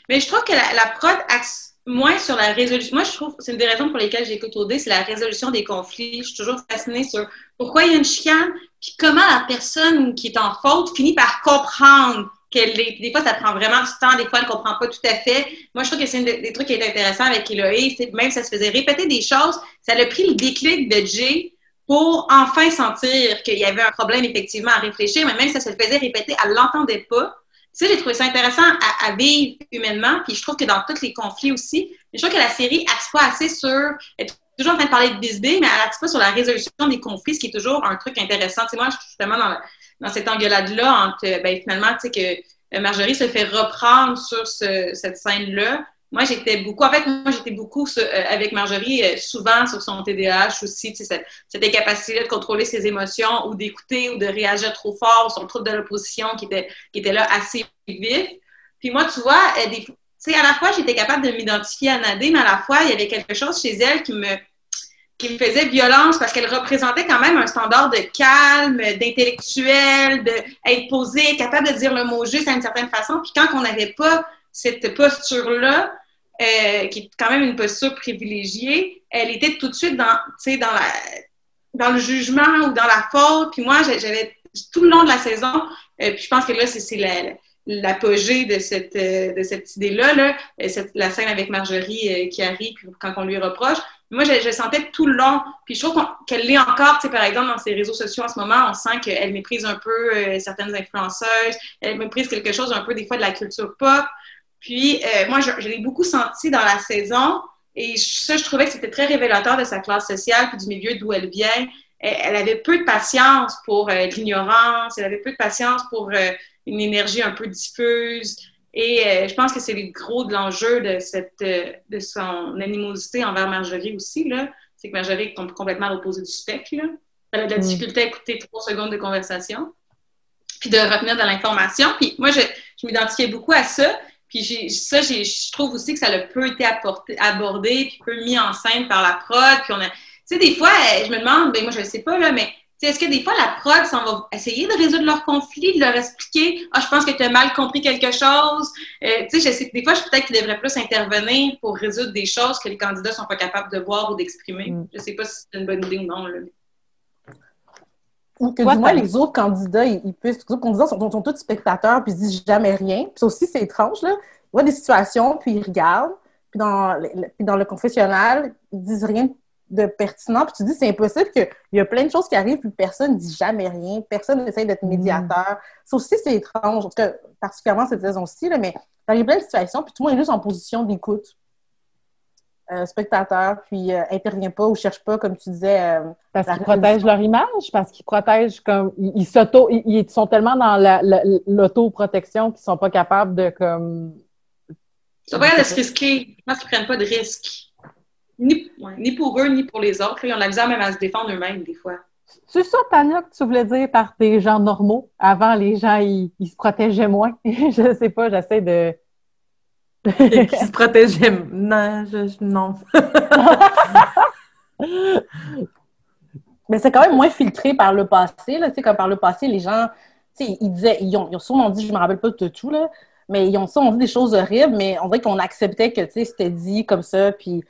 [SPEAKER 3] Mais je trouve que la, prod axe moins sur la résolution. Moi, je trouve c'est une des raisons pour lesquelles j'écoute OD, c'est la résolution des conflits. Je suis toujours fascinée sur pourquoi il y a une chicane, puis comment la personne qui est en faute finit par comprendre est. Des fois, ça prend vraiment du temps, des fois, elle ne comprend pas tout à fait. Moi, je trouve que c'est un des, trucs qui est intéressant avec Eloïse, même ça se faisait répéter des choses, ça a pris le déclic de Jay pour enfin sentir qu'il y avait un problème effectivement à réfléchir, mais même si ça se faisait répéter, elle ne l'entendait pas. Ça, j'ai trouvé ça intéressant à, vivre humainement, puis je trouve que dans tous les conflits aussi, je trouve que la série axe pas assez sur toujours en train de parler de bisbee, mais elle axe pas sur la résolution des conflits, ce qui est toujours un truc intéressant. Tu sais, moi, justement, dans, dans cette engueulade-là entre, ben, finalement, tu sais, que euh, Marjorie se fait reprendre sur cette scène-là. Moi, j'étais beaucoup, en fait, moi, j'étais beaucoup euh, avec Marjorie, euh, souvent sur son TDAH aussi, tu sais, cette, cette incapacité de contrôler ses émotions ou d'écouter ou de réagir trop fort, son trouble de l'opposition qui était, qui était là assez vif. Puis moi, tu vois, tu sais, à la fois, j'étais capable de m'identifier à Nadé, mais à la fois, il y avait quelque chose chez elle qui me, qui faisait violence parce qu'elle représentait quand même un standard de calme, d'intellectuel, d'être posé, capable de dire le mot juste à une certaine façon. Puis quand on n'avait pas cette posture-là, euh, qui est quand même une posture privilégiée, elle était tout de suite dans, dans, la, dans le jugement ou dans la faute. Puis moi, j'avais tout le long de la saison, euh, puis je pense que là, c'est la, l'apogée de cette, euh, de cette idée-là, là, la scène avec Marjorie qui arrive quand on lui reproche. Moi, je, je, sentais tout le long. Puis je trouve qu'elle l'est encore, tu sais, par exemple, dans ses réseaux sociaux en ce moment, on sent qu'elle méprise un peu euh, certaines influenceuses, elle méprise quelque chose un peu des fois de la culture pop. Puis euh, moi, je, je l'ai beaucoup senti dans la saison. Et ça, je trouvais que c'était très révélateur de sa classe sociale puis du milieu d'où elle vient. elle, avait peu de patience pour euh, l'ignorance, elle avait peu de patience pour euh, une énergie un peu diffuse. Et euh, je pense que c'est le gros de l'enjeu de, cette, de son animosité envers Marjorie aussi. C'est que Marjorie est complètement à l'opposé du spectre. Elle a de la mm. difficulté à écouter trois secondes de conversation, puis de retenir de l'information. Puis moi, je, je m'identifiais beaucoup à ça. Puis ça, je trouve aussi que ça a peu été abordé, puis peu mis en scène par la prod. Puis on a, tu sais, des fois, euh, je me demande, ben moi, je ne sais pas, là, mais est-ce que des fois, la prod s'en va essayer de résoudre leur conflit, de leur expliquer Ah, je pense que tu as mal compris quelque chose. Euh, tu sais, je sais, des fois, peut-être qu'ils devraient plus intervenir pour résoudre des choses que les candidats ne sont pas capables de voir ou d'exprimer. Mm. Je ne sais pas si c'est une bonne idée ou non. Là.
[SPEAKER 2] Ou que du moins, les autres candidats, ils, puissent. Les autres candidats sont, sont, tous spectateurs puis ils disent jamais rien. Puis ça aussi, c'est étrange, là. Ils voient des situations, puis ils regardent. Puis dans, puis dans le confessionnal, ils disent rien de pertinent. Puis tu dis, c'est impossible qu'il y a plein de choses qui arrivent, puis personne ne dit jamais rien, personne n'essaie d'être mm. médiateur. Ça aussi, c'est étrange, en tout cas, particulièrement cette saison-ci, mais il y a plein de situations, puis tout le monde est juste en position d'écoute. Euh, spectateur, puis euh, intervient pas ou cherche pas, comme tu disais. Euh,
[SPEAKER 1] parce qu'ils protègent leur image, parce qu'ils protègent comme. Ils, s'auto. Ils, sont tellement dans l'auto-protection qu'ils sont pas capables de comme.
[SPEAKER 3] Ils sont pas capables de se risquer. Je pense qu'ils prennent pas de risques ni, pour eux, ni pour les autres. Ils ont la misère même à se défendre eux-mêmes, des fois.
[SPEAKER 1] C'est ça, Tania, que tu voulais dire par des gens normaux. Avant, les gens, ils, se protégeaient moins. je sais pas, j'essaie de.
[SPEAKER 4] Qui se protégeaient. Non, je, non.
[SPEAKER 2] Mais c'est quand même moins filtré par le passé. Là. Tu sais, comme par le passé, les gens, tu sais, ils disaient, ils ont, ils ont souvent dit, je me rappelle pas de tout, là, mais ils ont souvent dit des choses horribles, mais on dirait qu'on acceptait que, tu sais, c'était dit comme ça, puis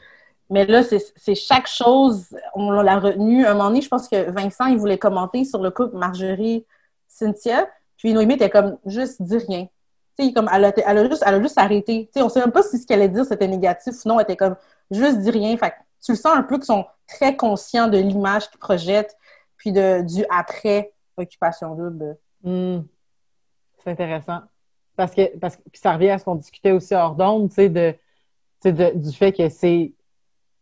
[SPEAKER 2] mais là, c'est chaque chose, on l'a retenu. Un moment donné, je pense que Vincent, il voulait commenter sur le couple Marjorie-Cynthia. Puis Noémie était comme, juste dis rien. comme, elle a, elle, a juste, elle a juste arrêté. on sait même pas si ce qu'elle allait dire, c'était négatif. Sinon, elle était comme, juste dis rien. Fait tu le sens un peu qu'ils sont très conscients de l'image qu'ils projettent, puis de, du après occupation double.
[SPEAKER 1] Hmm. C'est intéressant. Parce que, parce que ça revient à ce qu'on discutait aussi hors d'onde, tu sais, de, de, du fait que c'est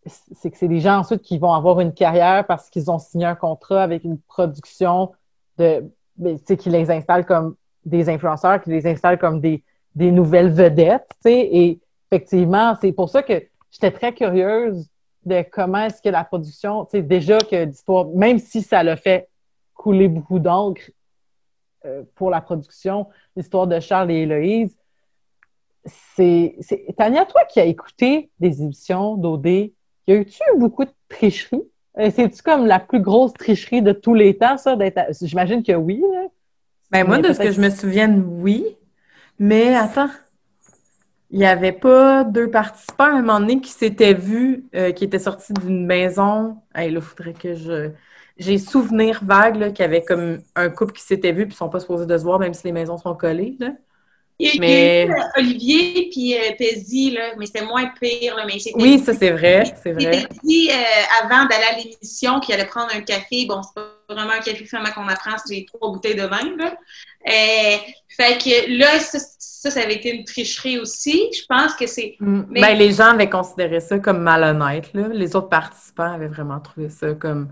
[SPEAKER 1] c'est que c'est des gens ensuite qui vont avoir une carrière parce qu'ils ont signé un contrat avec une production de, ben, qui les installe comme des influenceurs, qui les installe comme des, nouvelles vedettes, et effectivement, c'est pour ça que j'étais très curieuse de comment est-ce que la production, déjà que l'histoire, même si ça l'a fait couler beaucoup d'encre euh, pour la production, l'histoire de Charles et Héloïse, c'est, Tania, toi qui as écouté des émissions d'OD y a eu-tu beaucoup de tricheries? Euh, c'est-tu comme la plus grosse tricherie de tous les temps, ça? J'imagine que oui.
[SPEAKER 4] Ben, moi, de ce que je me souvienne, oui. Mais attends, il n'y avait pas deux participants à un moment donné qui s'étaient vus, euh, qui étaient sortis d'une maison. Hey, là, il faudrait que je. J'ai souvenir vague qu'il y avait comme un couple qui s'était vu puis ils sont pas supposés de se voir, même si les maisons sont collées. Là.
[SPEAKER 3] Il y a, eu euh, Olivier puis euh, là, mais c'était moins pire. Là, mais
[SPEAKER 4] oui, ça c'est vrai. C'est
[SPEAKER 3] vrai. dit euh, avant d'aller à l'émission qu'il allait prendre un café. Bon, c'est pas vraiment un café finalement qu'on apprend, c'est trois bouteilles de vin. Là. Euh, fait que là, ça, ça, avait été une tricherie aussi. Je pense que c'est.
[SPEAKER 4] Mm. Ben, les gens avaient considéré ça comme malhonnête. Là. Les autres participants avaient vraiment trouvé ça comme.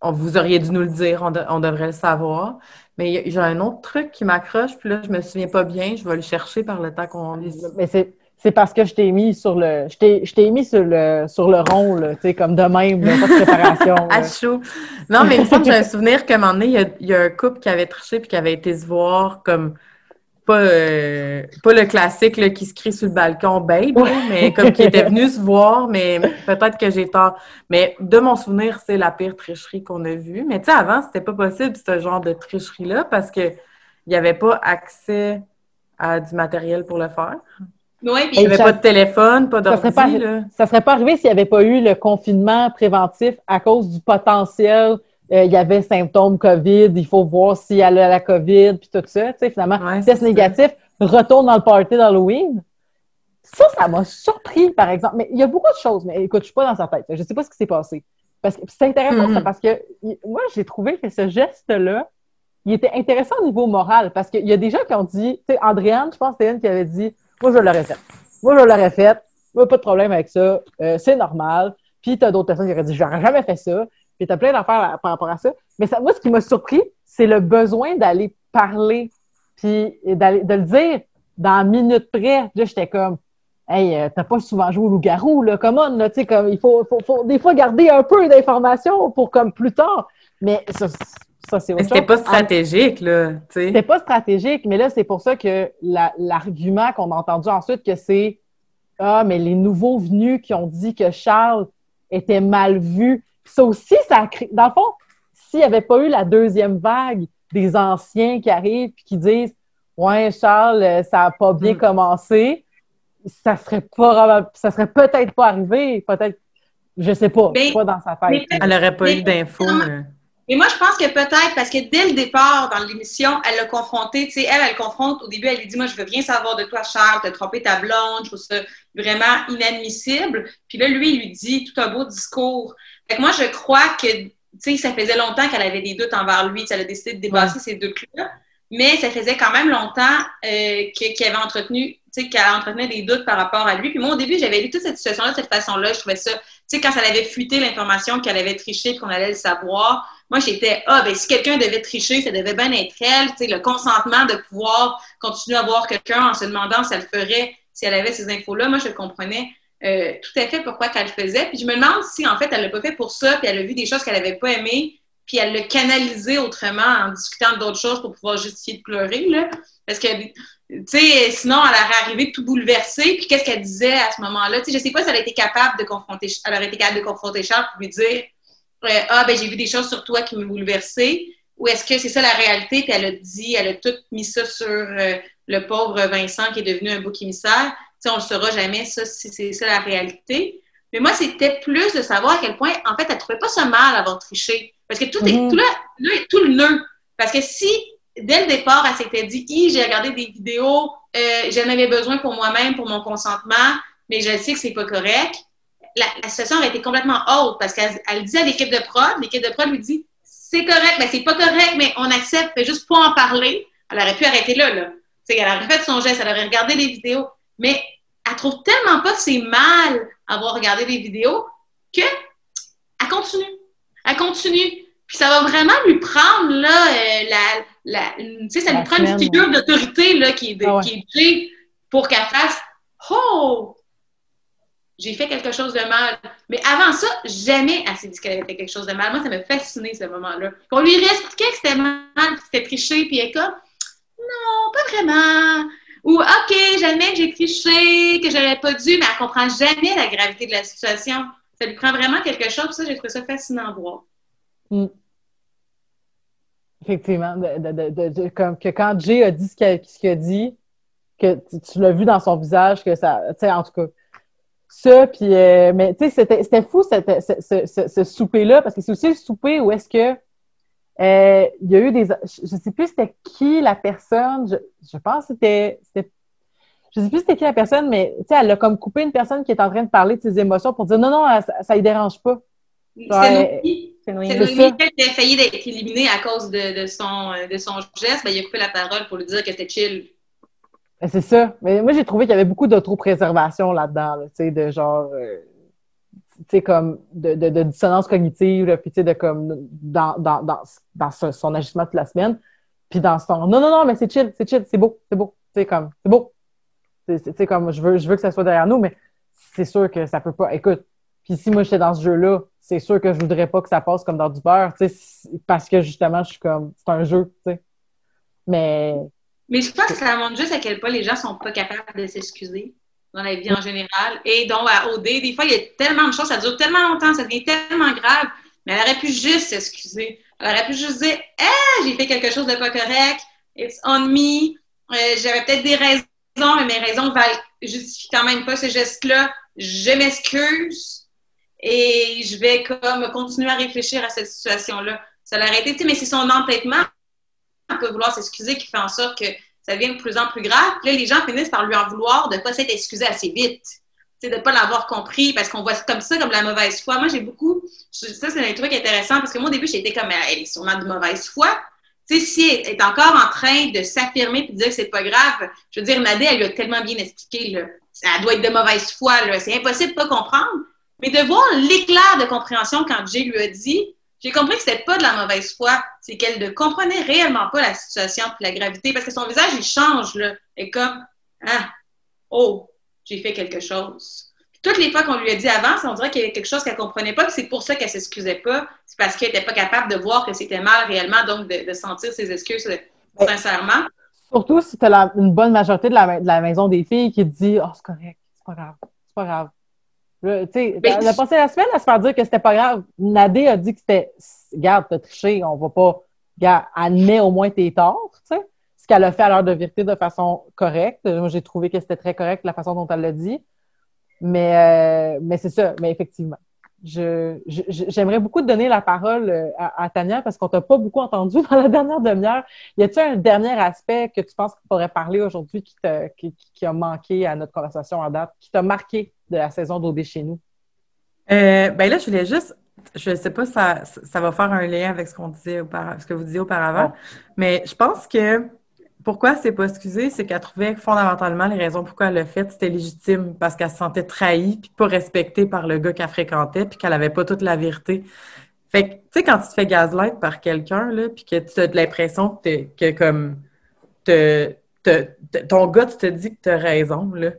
[SPEAKER 4] On, vous auriez dû nous le dire, on, on devrait le savoir. Mais j'ai un autre truc qui m'accroche, puis là, je me souviens pas bien. Je vais le chercher par le temps qu'on
[SPEAKER 1] Mais c'est parce que je t'ai mis sur le. Je t'ai mis sur le sur le rond, tu sais, comme de même, pas de préparation.
[SPEAKER 4] à chaud. Non, mais il me semble que j'ai un souvenir qu'à un moment donné, il y, a, il y, a, un couple qui avait triché puis qui avait été se voir comme pas, euh, pas le classique là, qui se crie sur le balcon babe, mais comme qui était venu se voir, mais peut-être que j'ai tort. Mais de mon souvenir, c'est la pire tricherie qu'on a vue. Mais tu sais, avant, c'était pas possible ce genre de tricherie-là parce que il n'y avait pas accès à du matériel pour le faire.
[SPEAKER 3] Oui,
[SPEAKER 4] il n'y avait pas de téléphone, pas d'ordi. Ça ne
[SPEAKER 1] ça serait pas arrivé s'il n'y avait pas eu le confinement préventif à cause du potentiel euh, il y avait symptômes COVID, il faut voir si elle a la COVID, puis tout ça. Tu sais, finalement, test négatif, retourne dans le party d'Halloween. Ça, ça m'a surpris, par exemple. Mais il y a beaucoup de choses, mais écoute, je suis pas dans sa tête. Je sais pas ce qui s'est passé. Parce que c'est intéressant, ça, mm-hmm. parce que moi, j'ai trouvé que ce geste-là, il était intéressant au niveau moral, parce qu'il y a des gens qui ont dit, tu sais, Andréane, je pense que c'était une qui avait dit, moi, je l'aurais fait. Moi, je l'aurais fait. Moi, pas de problème avec ça. Euh, c'est normal. Puis, tu as d'autres personnes qui auraient dit, j'aurais jamais fait ça. Puis t'as plein d'affaires par rapport à ça. Mais ça, moi, ce qui m'a surpris, c'est le besoin d'aller parler, puis de le dire dans minute près. Là, j'étais comme, hey, euh, t'as pas souvent joué au loup-garou, là, comment, là, tu sais, comme, il faut, faut, faut, des fois garder un peu d'informations pour comme plus tard. Mais ça, ça c'est
[SPEAKER 4] C'était pas stratégique, là, tu sais.
[SPEAKER 1] C'était pas stratégique, mais là, c'est pour ça que l'argument qu'on a entendu ensuite, que c'est, ah, mais les nouveaux venus qui ont dit que Charles était mal vu. Ça aussi, ça a créé, dans le fond, s'il n'y avait pas eu la deuxième vague des anciens qui arrivent et qui disent, ouais, Charles, ça n'a pas bien mm. commencé, ça serait pas ça serait peut-être pas arrivé, peut-être, je sais pas, pas dans sa tête.
[SPEAKER 4] Elle n'aurait pas eu d'infos.
[SPEAKER 3] Mais moi, je pense que peut-être parce que dès le départ dans l'émission, elle l'a confronté. Tu sais, elle, elle confronte au début, elle lui dit Moi, je veux rien savoir de toi, Charles, t'as trompé ta blonde, je trouve ça vraiment inadmissible. Puis là, lui, il lui dit tout un beau discours. Fait que moi, je crois que, tu sais, ça faisait longtemps qu'elle avait des doutes envers lui. Elle a décidé de dépasser ces doutes-là. Mais ça faisait quand même longtemps euh, qu'elle avait entretenu qu'elle entretenait des doutes par rapport à lui. Puis moi, au début, j'avais lu toute cette situation-là de cette façon-là. Je trouvais ça, tu sais, quand ça avait fuité l'information qu'elle avait triché et qu'on allait le savoir, moi, j'étais, ah, ben si quelqu'un devait tricher, ça devait bien être elle. Tu sais, le consentement de pouvoir continuer à voir quelqu'un en se demandant si elle ferait, si elle avait ces infos-là. Moi, je comprenais euh, tout à fait pourquoi qu'elle le faisait. Puis je me demande si, en fait, elle l'a pas fait pour ça, puis elle a vu des choses qu'elle avait pas aimées, puis elle l'a canalisé autrement en discutant d'autres choses pour pouvoir justifier de pleurer, là. Parce que tu sais, sinon, elle aurait arrivé tout bouleversée. Puis qu'est-ce qu'elle disait à ce moment-là? Tu sais, je sais pas si elle a été capable de confronter, elle aurait été capable de confronter Charles pour lui dire euh, Ah, ben j'ai vu des choses sur toi qui m'ont bouleversée. Ou est-ce que c'est ça la réalité? Puis elle a dit, elle a tout mis ça sur euh, le pauvre Vincent qui est devenu un bouc émissaire. Sais, on le saura jamais, ça, si c'est ça la réalité. Mais moi, c'était plus de savoir à quel point, en fait, elle trouvait pas ça mal d'avoir triché. Parce que tout est mm-hmm. tout là, là, tout le nœud. Parce que si dès le départ, elle s'était dit j'ai regardé des vidéos, euh, j'en avais besoin pour moi-même, pour mon consentement, mais je sais que c'est pas correct. La, situation aurait été complètement haute parce qu'elle dit à l'équipe de prod, l'équipe de prod lui dit c'est correct, mais c'est pas correct, mais on accepte, mais juste pour en parler. Elle aurait pu arrêter là, là. elle aurait fait son geste, elle aurait regardé les vidéos, mais elle trouve tellement pas que c'est mal avoir regardé des vidéos que elle continue. Elle continue. Puis ça va vraiment lui prendre là, euh, la, la, tu sais, ça lui prend une figure d'autorité là, qui, est, ah qui pour qu'elle fasse Oh! J'ai fait quelque chose de mal. Mais avant ça, jamais elle s'est dit qu'elle avait fait quelque chose de mal. Moi, ça m'a fasciné ce moment-là. Qu'on lui réexpliquait que c'était mal, que c'était triché, puis elle est comme Non, pas vraiment. Jamais que j'ai triché, que j'aurais pas dû, mais elle comprend jamais la gravité de la situation. Ça lui prend vraiment quelque chose, ça, j'ai trouvé ça fascinant à voir. Mm.
[SPEAKER 1] Effectivement. Comme que quand Jay a dit ce qu'il a, dit, que tu, l'as vu dans son visage, que ça. Tu sais, en tout cas. Ça, puis. Euh, mais tu sais, c'était fou ce, souper-là, parce que c'est aussi le souper où est-ce que. Euh, il y a eu des. Je ne sais plus c'était qui la personne. Je, pense que c'était. Je ne sais plus c'était qui la personne, mais tu sais, elle a comme coupé une personne qui est en train de parler de ses émotions pour dire non, non, ça ne dérange pas.
[SPEAKER 3] C'est c'est Noémie qui a failli d'être éliminé à cause de, son, de son geste. Ben, il a coupé la parole pour lui dire que c'était chill.
[SPEAKER 1] Ben, c'est ça. Mais moi, j'ai trouvé qu'il y avait beaucoup d'autopréservation là-dedans, tu sais, de genre, euh, tu sais, comme de, de, dissonance cognitive, puis tu sais, de comme, dans, dans, dans, dans son, agissement toute la semaine. Puis dans son, non, non, non, mais c'est chill, c'est chill, c'est beau, c'est beau, tu sais, comme, c'est beau. Tu sais, comme, je veux, je veux que ça soit derrière nous, mais c'est sûr que ça peut pas. Écoute, puis si moi, j'étais dans ce jeu-là, c'est sûr que je voudrais pas que ça passe comme dans du beurre, parce que justement, je suis comme, c'est un jeu, tu sais. Mais.
[SPEAKER 3] Mais je pense que ça montre juste à quel point les gens sont pas capables de s'excuser dans la vie en général. Et donc, à OD, des fois, il y a tellement de choses, ça dure tellement longtemps, ça devient tellement grave, mais elle aurait pu juste s'excuser. Elle aurait pu juste dire, eh, j'ai fait quelque chose de pas correct, it's on me, euh, j'avais peut-être des raisons, mais mes raisons valent, justifient quand même pas ce geste-là, je m'excuse et je vais comme continuer à réfléchir à cette situation-là. Ça l'a arrêté, mais c'est son entêtement peut vouloir s'excuser qui fait en sorte que ça devient de plus en plus grave. Là, les gens finissent par lui en vouloir de ne pas s'être excusé assez vite. de ne pas l'avoir compris parce qu'on voit comme ça comme la mauvaise foi. Moi, j'ai beaucoup. Ça, c'est un truc intéressant parce que moi, au début, j'étais comme elle est sûrement de mauvaise foi. Tu sais, si elle est encore en train de s'affirmer et de dire que c'est pas grave, je veux dire, Nadé, elle lui a tellement bien expliqué, là. Elle doit être de mauvaise foi. C'est impossible de pas comprendre. Mais de voir l'éclair de compréhension quand Jay lui a dit J'ai compris que c'était pas de la mauvaise foi, c'est qu'elle ne comprenait réellement pas la situation puis la gravité, parce que son visage, il change, là. Et comme, ah, oh, j'ai fait quelque chose. Toutes les fois qu'on lui a dit avant, on dirait qu'il y avait quelque chose qu'elle comprenait pas, puis c'est pour ça qu'elle s'excusait pas. C'est parce qu'elle n'était pas capable de voir que c'était mal réellement, donc de, sentir ses excuses euh, sincèrement.
[SPEAKER 1] Surtout si tu as une bonne majorité de la, de la, maison des filles qui te dit Oh, c'est correct, c'est pas grave, c'est pas grave. Tu sais, elle a passé la semaine à se faire dire que c'était pas grave. Nadé a dit que c'était Garde, t'as triché, on va pas. Garde, admets au moins tes torts, tu sais. Ce qu'elle a fait à l'heure de vérité de façon correcte. Moi, j'ai trouvé que c'était très correct la façon dont elle l'a dit. Mais, euh, mais c'est ça, mais effectivement j'aimerais beaucoup te donner la parole euh, à, Tania parce qu'on t'a pas beaucoup entendu dans la dernière demi-heure. Y a-t-il un dernier aspect que tu penses qu'on pourrait parler aujourd'hui qui, qui, a manqué à notre conversation en date, qui t'a marqué de la saison d'OD chez nous?
[SPEAKER 4] Euh, ben là, je voulais juste, je ne sais pas si ça, ça va faire un lien avec ce qu'on disait ce que vous disiez auparavant, mais je pense que pourquoi c'est pas excusé, c'est qu'elle trouvait fondamentalement les raisons pourquoi elle l'a fait, c'était légitime parce qu'elle se sentait trahie puis pas respectée par le gars qu'elle fréquentait puis qu'elle avait pas toute la vérité. Fait que, tu sais, quand tu te fais gaslight par quelqu'un, là, puis que tu as l'impression que, que comme, ton gars, tu te dis que tu as raison, là. Tu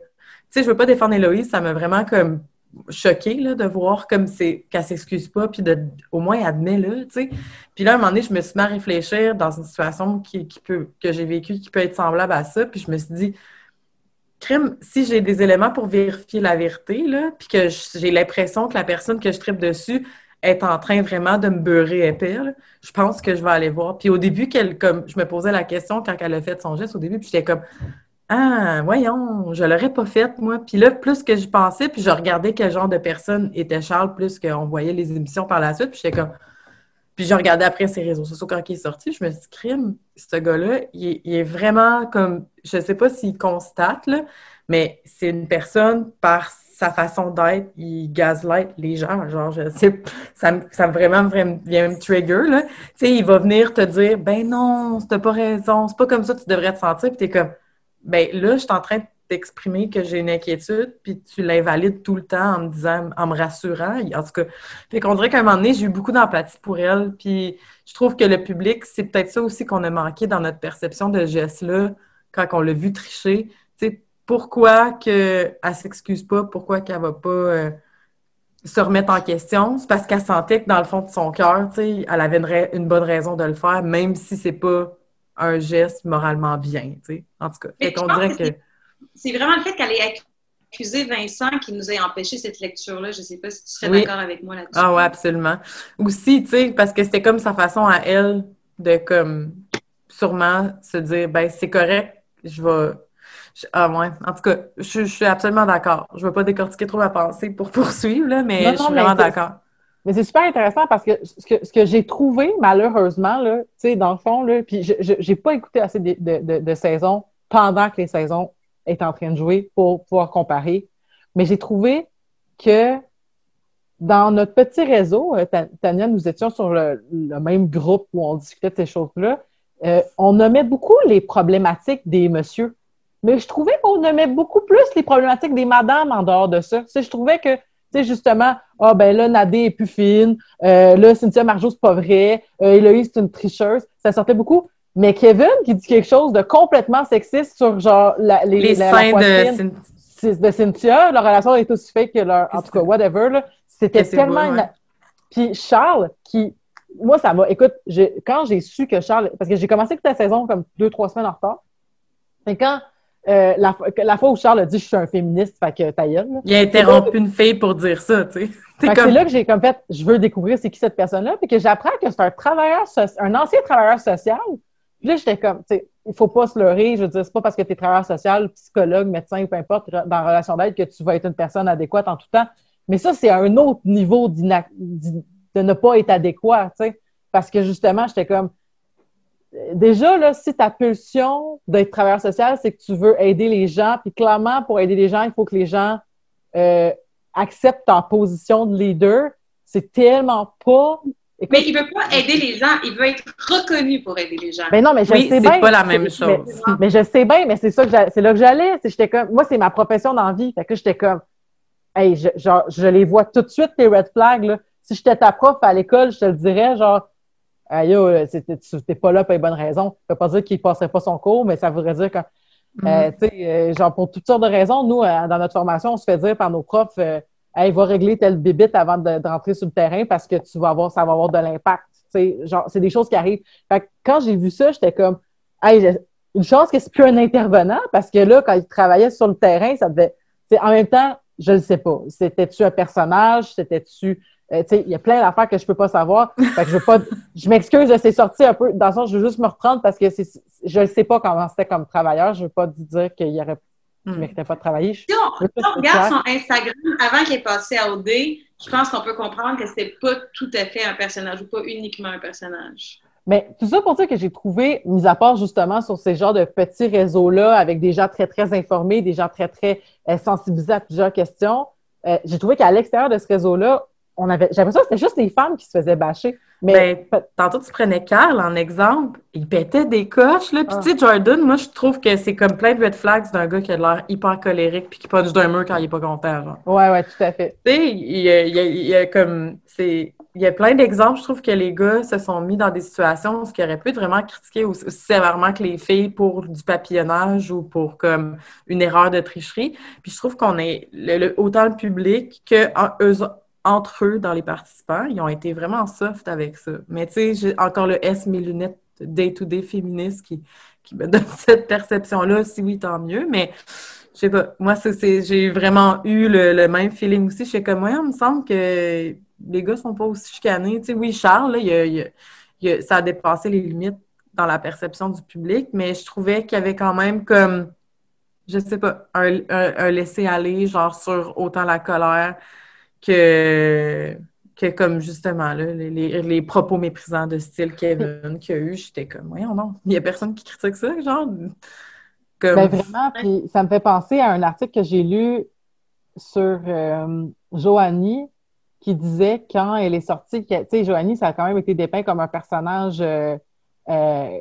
[SPEAKER 4] sais, je veux pas défendre Héloïse, ça m'a vraiment comme choquée là, de voir comme c'est qu'elle s'excuse pas, puis de au moins admet là, tu sais. Puis là, à un moment donné, je me suis mis à réfléchir dans une situation qui, que j'ai vécue qui peut être semblable à ça, puis je me suis dit, crime, si j'ai des éléments pour vérifier la vérité, là, puis que j'ai l'impression que la personne que je tripe dessus est en train vraiment de me beurrer épais, je pense que je vais aller voir. Puis au début, comme, je me posais la question quand elle a fait son geste au début, puis j'étais comme, ah, voyons, je l'aurais pas faite, moi. Puis là, plus que je pensais, puis je regardais quel genre de personne était Charles, plus qu'on voyait les émissions par la suite, puis j'étais comme. Puis je regardais après ses réseaux sociaux quand il est sorti, je me suis dit, crime, ce gars-là, il, est vraiment comme. Je sais pas s'il constate, là, mais c'est une personne par sa façon d'être, il gaslight les gens. Genre, je sais, ça, ça vraiment, vraiment vient me trigger, là. Tu sais, il va venir te dire, ben non, t'as pas raison, c'est pas comme ça que tu devrais te sentir, puis t'es comme ben là, je suis en train d'exprimer que j'ai une inquiétude, puis tu l'invalides tout le temps en me disant, en me rassurant. En tout cas, fait qu'on dirait qu'à un moment donné, j'ai eu beaucoup d'empathie pour elle, puis je trouve que le public, c'est peut-être ça aussi qu'on a manqué dans notre perception de geste-là, quand on l'a vu tricher. Tu sais, pourquoi qu'elle s'excuse pas, pourquoi qu'elle va pas euh, se remettre en question? C'est parce qu'elle sentait que dans le fond de son cœur, tu sais, elle avait une, une bonne raison de le faire, même si c'est pas un geste moralement bien, tu sais. En tout cas, dirait que...
[SPEAKER 3] C'est vraiment le fait qu'elle ait accusé Vincent qui nous ait empêché cette lecture-là. Je ne sais pas si tu serais d'accord avec moi là-dessus.
[SPEAKER 4] Ah oui, absolument. Aussi, tu sais, parce que c'était comme sa façon à elle de, comme, sûrement se dire, ben c'est correct, je vais... Ah ouais, en tout cas, je, suis absolument d'accord. Je ne vais pas décortiquer trop ma pensée pour poursuivre, là, mais je suis vraiment d'accord.
[SPEAKER 1] Mais c'est super intéressant parce que ce que, ce que j'ai trouvé, malheureusement, là, dans le fond, là, puis je n'ai pas écouté assez de, de, de, saisons pendant que les saisons étaient en train de jouer pour pouvoir comparer. Mais j'ai trouvé que dans notre petit réseau, euh, Tania, nous étions sur le, même groupe où on discutait de ces choses-là. Euh, on nommait beaucoup les problématiques des messieurs. Mais je trouvais qu'on nommait beaucoup plus les problématiques des madames en dehors de ça. je trouvais que tu sais, justement, ah ben là, Nadé est plus fine, euh, là, Cynthia Marjo, c'est pas vrai, euh, Héloïse, c'est une tricheuse. Ça sortait beaucoup. Mais Kevin qui dit quelque chose de complètement sexiste sur genre la, les,
[SPEAKER 4] les seins
[SPEAKER 1] de, de, Cynthia, leur relation est aussi fake que leur. En tout cas, whatever. Là, c'était tellement. Puis Charles, qui. Moi, ça m'a. Écoute, quand j'ai su que Charles. Parce que j'ai commencé toute la saison comme deux, trois semaines en retard. Et quand euh, la, la, fois où Charles a dit je suis un féministe, fait que ta
[SPEAKER 4] Il a interrompu une fille pour dire ça, tu sais.
[SPEAKER 1] C'est comme... là que j'ai comme fait, je veux découvrir c'est qui cette personne-là, puis que j'apprends que c'est un travailleur, un ancien travailleur social. Puis là, j'étais comme, tu sais, il faut pas se leurrer, je veux dire, c'est pas parce que tu es travailleur social, psychologue, médecin ou peu importe, dans la relation d'aide que tu vas être une personne adéquate en tout temps. Mais ça, c'est un autre niveau de ne pas être adéquat, tu sais. Parce que justement, j'étais comme, déjà, là, si ta pulsion d'être travailleur social, c'est que tu veux aider les gens, puis clairement, pour aider les gens, il faut que les gens euh, acceptent ta position de leader. C'est tellement pas.
[SPEAKER 3] mais il veut pas aider les gens, il veut être reconnu pour aider les gens.
[SPEAKER 1] Mais non, mais je
[SPEAKER 4] oui,
[SPEAKER 1] sais
[SPEAKER 4] bien. c'est pas la même chose.
[SPEAKER 1] Mais, je sais bien, mais c'est ça que c'est là que j'allais. J'étais comme, moi, c'est ma profession d'envie. Fait que j'étais comme, hey, je, genre, je les vois tout de suite, les red flags, là si j'étais ta prof à l'école, je te le dirais, genre, aïe, tu t'es pas là pour les bonnes raisons. Ça veut pas dire qu'il passerait pas son cours, mais ça voudrait dire que, euh, tu sais, euh, genre, pour toutes sortes de raisons, nous, euh, dans notre formation, on se fait dire par nos profs, hey, va régler telle bibite avant de, rentrer sur le terrain parce que tu vas avoir, ça va avoir de l'impact. Genre, c'est des choses qui arrivent. Fait que quand j'ai vu ça, j'étais comme, hey, une chance que c'est plus un intervenant parce que là, quand il travaillait sur le terrain, ça devait. En même temps, je ne sais pas. C'était-tu un personnage? C'était-tu. Euh, il y a plein d'affaires que je peux pas savoir. Fait que je veux pas. Je m'excuse, c'est sorti un peu. Dans le sens, je veux juste me reprendre parce que je ne sais pas comment c'était comme travailleur. Je veux pas dire qu'il y aurait. ne hmm. méritait pas de travailler.
[SPEAKER 3] Si on, regarde son Instagram avant qu'il ait passé à OD, je pense qu'on peut comprendre que c'était pas tout à fait un personnage ou pas uniquement un personnage.
[SPEAKER 1] Mais tout ça pour dire que j'ai trouvé, mis à part justement sur ces genres de petits réseaux-là, avec des gens très, très informés, des gens très, très euh, sensibilisés à plusieurs questions, euh, j'ai trouvé qu'à l'extérieur de ce réseau-là, on avait, j'ai l'impression que c'était juste les femmes qui se faisaient bâcher.
[SPEAKER 4] Mais ben, tantôt, tu prenais Carl en exemple. Il pétait des coches, là. Puis, ah. tu sais, Jordan, moi, je trouve que c'est comme plein de red flags d'un gars qui a l'air hyper colérique puis qui punch d'un mur quand il est pas content, genre.
[SPEAKER 1] Ouais, ouais, tout à fait.
[SPEAKER 4] Tu sais, il y a, il y a comme. C'est il y a plein d'exemples, je trouve que les gars se sont mis dans des situations où ils auraient pu être vraiment critiqués aussi sévèrement que les filles pour du papillonnage ou pour comme une erreur de tricherie. Puis je trouve qu'on est le, autant le public que eux, entre eux dans les participants, ils ont été vraiment soft avec ça. Mais tu sais, j'ai encore le S mes lunettes day-to-day féministe qui, qui me donne cette perception-là. Si oui, tant mieux. Mais je sais pas, moi, j'ai vraiment eu le, même feeling aussi. Je sais comme, moi, il me semble que les gars sont pas aussi chicanés. Tu sais, oui, Charles, ça a dépassé les limites dans la perception du public, mais je trouvais qu'il y avait quand même comme, je sais pas, un, un, laisser-aller, genre sur autant la colère que, que comme justement là, les, propos méprisants de style Kevin qu'il y a eu. J'étais comme, voyons non, il y a personne qui critique ça, genre.
[SPEAKER 1] Ben vraiment, puis ça me fait penser à un article que j'ai lu sur euh, Joanie qui disait quand elle est sortie, tu sais, Joanie, ça a quand même été dépeint comme un personnage, euh, euh,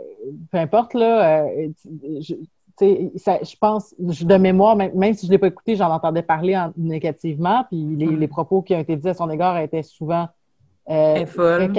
[SPEAKER 1] peu importe, là, euh, je, je pense, de mémoire, même, si je ne l'ai pas écouté, j'en entendais parler négativement, puis mm. les, propos qui ont été dits à son égard étaient souvent...
[SPEAKER 4] est folle.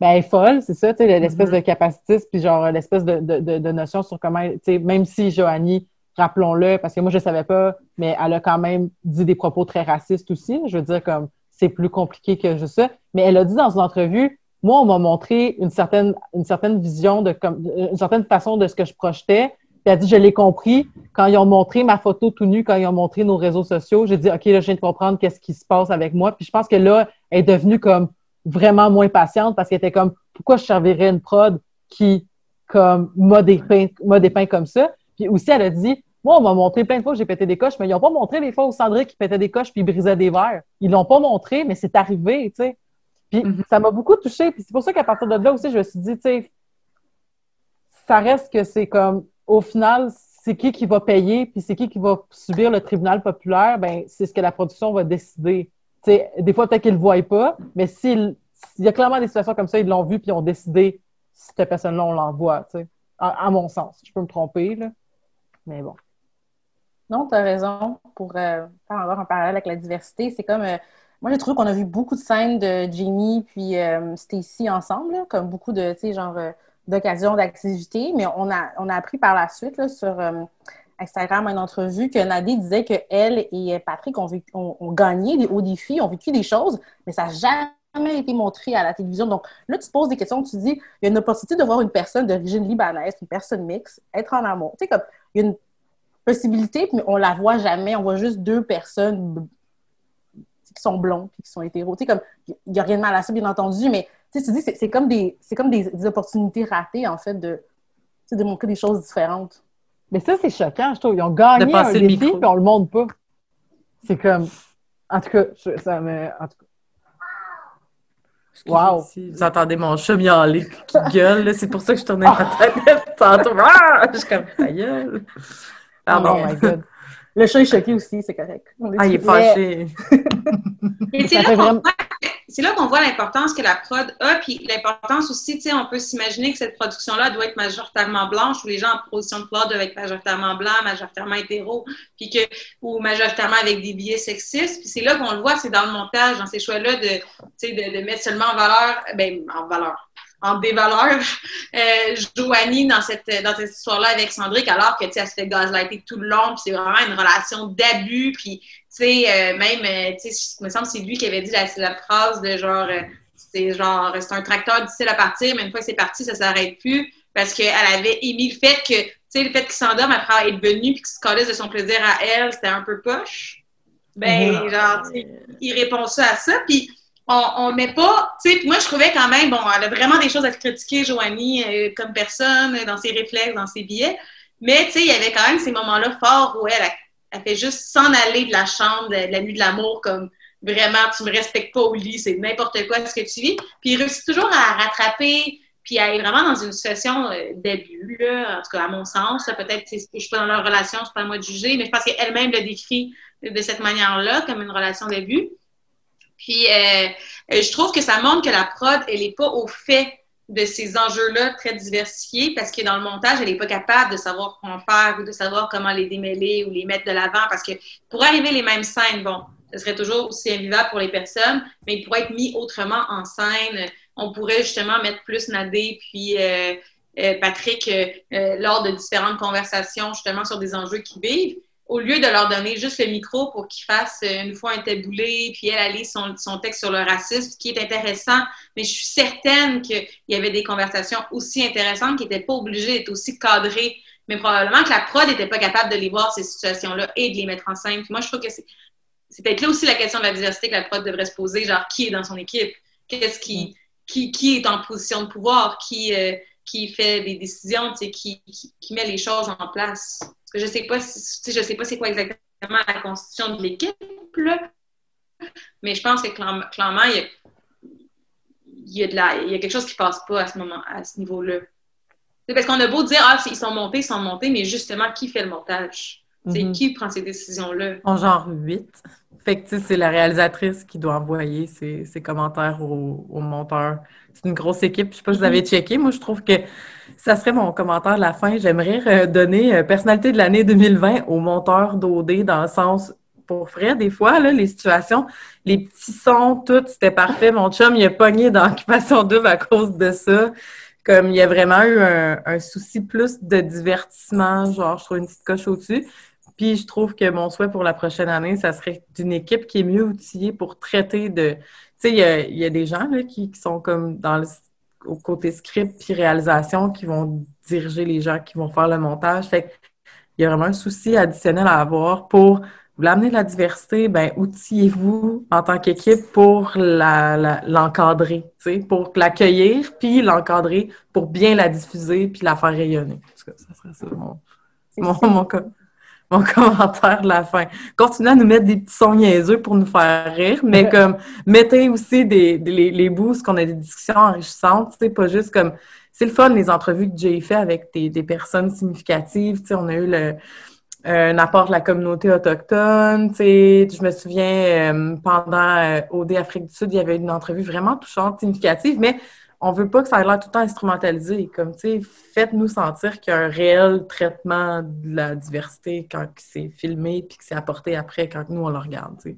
[SPEAKER 1] Ben, elle est folle, c'est ça, tu sais, l'espèce mm-hmm. de capacitiste, puis genre l'espèce de, de, de, notion sur comment, tu sais, même si Joanie, rappelons-le, parce que moi, je ne savais pas, mais elle a quand même dit des propos très racistes aussi, je veux dire, comme c'est plus compliqué que je sais. Mais elle a dit dans une entrevue, moi, on m'a montré une certaine, une certaine vision, de comme, une certaine façon de ce que je projetais. Puis elle a dit, je l'ai compris quand ils ont montré ma photo tout nue, quand ils ont montré nos réseaux sociaux. J'ai dit, OK, là, je viens de comprendre qu'est-ce qui se passe avec moi. Puis je pense que là, elle est devenue comme vraiment moins patiente parce qu'elle était comme, pourquoi je servirais une prod qui, comme, m'a dépeint, m'a dépeint comme ça? Puis aussi, elle a dit, moi, on m'a montré plein de fois que j'ai pété des coches, mais ils n'ont pas montré les fois où Sandrine qui pétait des coches puis brisait des verres. Ils l'ont pas montré, mais c'est arrivé, tu sais. Puis mhm. ça m'a beaucoup touché. Puis c'est pour ça qu'à partir de là aussi, je me suis dit, tu sais, ça reste que c'est comme, au final, c'est qui qui va payer, puis c'est qui qui va subir le tribunal populaire, ben c'est ce que la production va décider. Des fois, peut-être qu'ils ne le voient pas, mais s'il y a clairement des situations comme ça, ils l'ont vu, puis ils ont décidé, si cette personne-là, on l'envoie. À, à, mon sens. Je peux me tromper, là. Mais bon.
[SPEAKER 2] Non, tu as raison. Pour euh, faire avoir un parallèle avec la diversité, c'est comme. Euh, moi, j'ai trouvé qu'on a vu beaucoup de scènes de Jamie puis euh, Stacy ensemble, comme beaucoup de, tu sais, genre, d'occasions, d'activités. Mais on a, on a appris par la suite, sur Instagram, une entrevue, que Nadie disait qu'elle et Patrick ont, gagné des hauts défis, ont vécu des choses, mais ça n'a jamais été montré à la télévision. Donc là, tu te poses des questions, tu te dis, il y a une opportunité de voir une personne d'origine libanaise, une personne mixte, être en amour. Tu il y a une possibilité, mais on la voit jamais. On voit juste deux personnes qui sont blonds puis qui sont hétéros. Tu sais, comme, il n'y a rien de mal à ça, bien entendu, mais sais, tu dis, c'est comme, des, comme des, opportunités ratées, en fait, de, de montrer des choses différentes.
[SPEAKER 1] Mais ça, c'est choquant, je trouve. Ils ont gagné un défi, puis on le montre pas. C'est comme... En tout cas, ça me... En tout cas...
[SPEAKER 4] Wow! Vous entendez mon chat miauler qui gueule, c'est pour ça que je tournais ma tête tantôt. Ah! Je suis comme, ta gueule!
[SPEAKER 2] Pardon. Oh my God. Le chat est choqué aussi, c'est correct.
[SPEAKER 4] Ah, il est fâché.
[SPEAKER 3] C'est là qu'on voit c'est là qu'on voit l'importance que la prod a, puis l'importance aussi, tu sais, on peut s'imaginer que cette production-là doit être majoritairement blanche, où les gens en position de pouvoir doivent être majoritairement blancs, majoritairement hétéros, puis que, ou majoritairement avec des billets sexistes. Puis c'est là qu'on le voit, c'est dans le montage, dans ces choix-là, de, tu sais, de, de mettre seulement en valeur, ben, en valeur, en dévaleur euh, Joanie dans cette, dans cette histoire-là avec Sandrick, alors que, tu sais, elle se fait gaslighter tout le long, puis c'est vraiment une relation d'abus, puis, tu sais, euh, même, euh, tu sais, il me semble que c'est lui qui avait dit la, la phrase de genre, euh, c'est genre, c'est un tracteur difficile à partir, mais une fois que c'est parti, ça s'arrête plus, parce qu'elle avait émis le fait que, tu sais, le fait qu'il s'endorme après être venu, puis qu'il se calisse de son plaisir à elle, c'était un peu poche. Ben,
[SPEAKER 1] Mhm.
[SPEAKER 3] genre, tu sais, il répond ça à ça, puis on, on met pas, tu sais, moi je trouvais quand même, bon, elle a vraiment des choses à critiquer, Joanie, euh, comme personne, dans ses réflexes, dans ses billets, mais tu sais, il y avait quand même ces moments-là forts où elle, elle fait juste s'en aller de la chambre, de, la nuit de l'amour, comme vraiment, tu me respectes pas au lit, c'est n'importe quoi ce que tu vis, puis il réussit toujours à rattraper, puis à être vraiment dans une situation euh, d'abus, là, en tout cas à mon sens, peut-être, sais, je suis pas dans leur relation, c'est pas à moi de juger, mais je pense qu'elle-même le décrit de cette manière-là, comme une relation d'abus. Puis, euh, euh, je trouve que ça montre que la prod, elle n'est pas au fait de ces enjeux-là très diversifiés parce que dans le montage, elle n'est pas capable de savoir comment faire ou de savoir comment les démêler ou les mettre de l'avant parce que pour arriver les mêmes scènes, bon, ce serait toujours aussi invivable pour les personnes, mais il pourrait être mis autrement en scène. On pourrait justement mettre plus Nadé puis euh, euh, Patrick euh, euh, lors de différentes conversations justement sur des enjeux qu'ils vivent au lieu de leur donner juste le micro pour qu'ils fassent euh, une fois un taboulé, puis elle, lit son, son texte sur le racisme, ce qui est intéressant, mais je suis certaine qu'il y avait des conversations aussi intéressantes qui n'étaient pas obligées d'être aussi cadrées, mais probablement que la prod n'était pas capable de les voir, ces situations-là, et de les mettre en scène. Puis moi, je trouve que c'est, c'est peut-être là aussi la question de la diversité que la prod devrait se poser, genre qui est dans son équipe, qu'est-ce qui, qui, qui est en position de pouvoir, qui, euh, qui fait des décisions, qui, qui, qui met les choses en place. Je sais pas si, je sais pas c'est quoi exactement la constitution de l'équipe, mais je pense que clairement, il y a, il y a quelque chose qui passe pas à ce moment, à ce niveau-là. Parce qu'on a beau dire, ah, ils sont montés, ils sont montés, mais justement, qui fait le montage? C'est
[SPEAKER 1] Mhm.
[SPEAKER 3] qui prend ces décisions-là?
[SPEAKER 4] On genre 8. Fait que, tu sais, c'est la réalisatrice qui doit envoyer ses, ses commentaires au, au monteur. C'est une grosse équipe. Je sais pas si vous avez checké. Moi, je trouve que ça serait mon commentaire de la fin. J'aimerais euh, donner euh, personnalité de l'année 2020 au monteur d'OD dans le sens, pour vrai, des fois, là, les situations, les petits sons, tout, c'était parfait. Mon chum, il a pogné dans Occupation Double à cause de ça. Comme il y a vraiment eu un, un souci plus de divertissement, genre, je trouve une petite coche au-dessus. Puis je trouve que mon souhait pour la prochaine année, ça serait d'une équipe qui est mieux outillée pour traiter de. Tu sais, il y a, y a des gens là, qui, qui sont comme dans le au côté script puis réalisation qui vont diriger les gens qui vont faire le montage. Fait il y a vraiment un souci additionnel à avoir pour vous voulez amener de la diversité, ben outillez-vous en tant qu'équipe pour la, la- l'encadrer, tu sais, pour l'accueillir, puis l'encadrer pour bien la diffuser, puis la faire rayonner. En tout cas, ça serait ça mon, mon, mon, com- mon commentaire de la fin. Continuez à nous mettre des petits sons niaiseux pour nous faire rire, mais comme mettez aussi des, des- les, les bouts, qu'on a des discussions enrichissantes, sais, pas juste comme c'est le fun les entrevues que j'ai fait avec des, des personnes significatives, tu sais, on a eu le un apport de la communauté autochtone, tu sais, je me souviens euh, pendant euh, OD Afrique du Sud, il y avait une entrevue vraiment touchante, significative, mais on veut pas que ça ait l'air tout le temps instrumentalisé. Comme, tu sais, faites-nous sentir qu'il y a un réel traitement de la diversité quand c'est filmé puis que c'est apporté après quand nous, on le regarde, tu sais.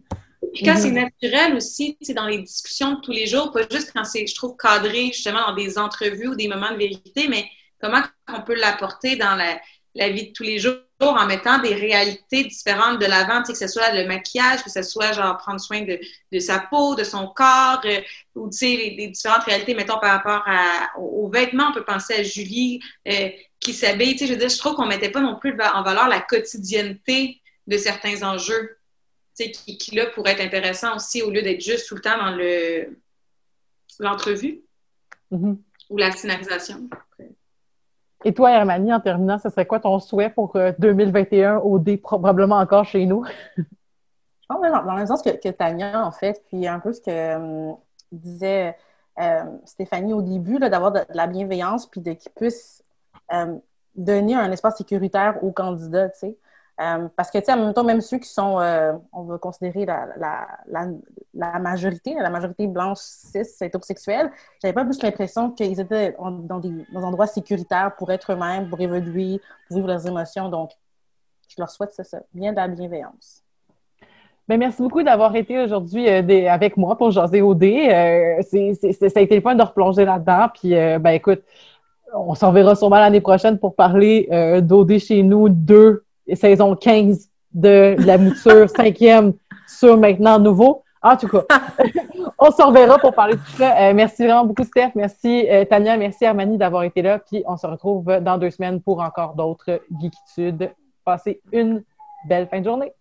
[SPEAKER 3] Puis quand c'est naturel aussi, c'est dans les discussions de tous les jours, pas juste quand c'est, je trouve, cadré justement dans des entrevues ou des moments de vérité, mais comment on peut l'apporter dans la, la vie de tous les jours en mettant des réalités différentes de l'avant, tu sais, que ce soit le maquillage, que ce soit genre prendre soin de, de sa peau, de son corps, euh, ou tu sais, les, les différentes réalités, mettons, par rapport à, aux, aux vêtements. On peut penser à Julie euh, qui s'habille. Tu sais, je veux dire, je trouve qu'on mettait pas non plus en valeur la quotidienneté de certains enjeux tu sais, qui, qui, là, pourrait être intéressant aussi au lieu d'être juste tout le temps dans le l'entrevue
[SPEAKER 1] Mhm.
[SPEAKER 3] ou la scénarisation.
[SPEAKER 1] Et toi, Hermanie, en terminant, ce serait quoi ton souhait pour euh, 2021 OD, probablement encore chez nous?
[SPEAKER 2] Je pense que dans, le même sens que, que Tania, en fait, puis un peu ce que euh, disait euh, Stéphanie au début, d'avoir de, la bienveillance, puis de qu'ils puissent euh, donner un espace sécuritaire aux candidats, tu sais. Euh, parce que, tu sais, en même temps, même ceux qui sont, euh, on va considérer la, la, la, majorité, la majorité blanche cis hétérosexuelle, j'avais pas plus l'impression qu'ils étaient dans des, dans endroits sécuritaires pour être eux-mêmes, pour évoluer, pour vivre leurs émotions. Donc, je leur souhaite ça, bien de la bienveillance.
[SPEAKER 1] Bien, merci beaucoup d'avoir été aujourd'hui euh, avec moi pour jaser OD. Euh, c'est, ça a été le point de replonger là-dedans. Puis, ben écoute, on s'en verra sûrement l'année prochaine pour parler d'OD chez nous 2 saison 15 de la mouture, cinquième sur maintenant nouveau. En tout cas, on se reverra pour parler de tout ça. Euh, merci vraiment beaucoup, Steph. Merci, euh, Tania. Merci, Armani, d'avoir été là. Puis on se retrouve dans deux semaines pour encore d'autres geekitudes. Passez une belle fin de journée.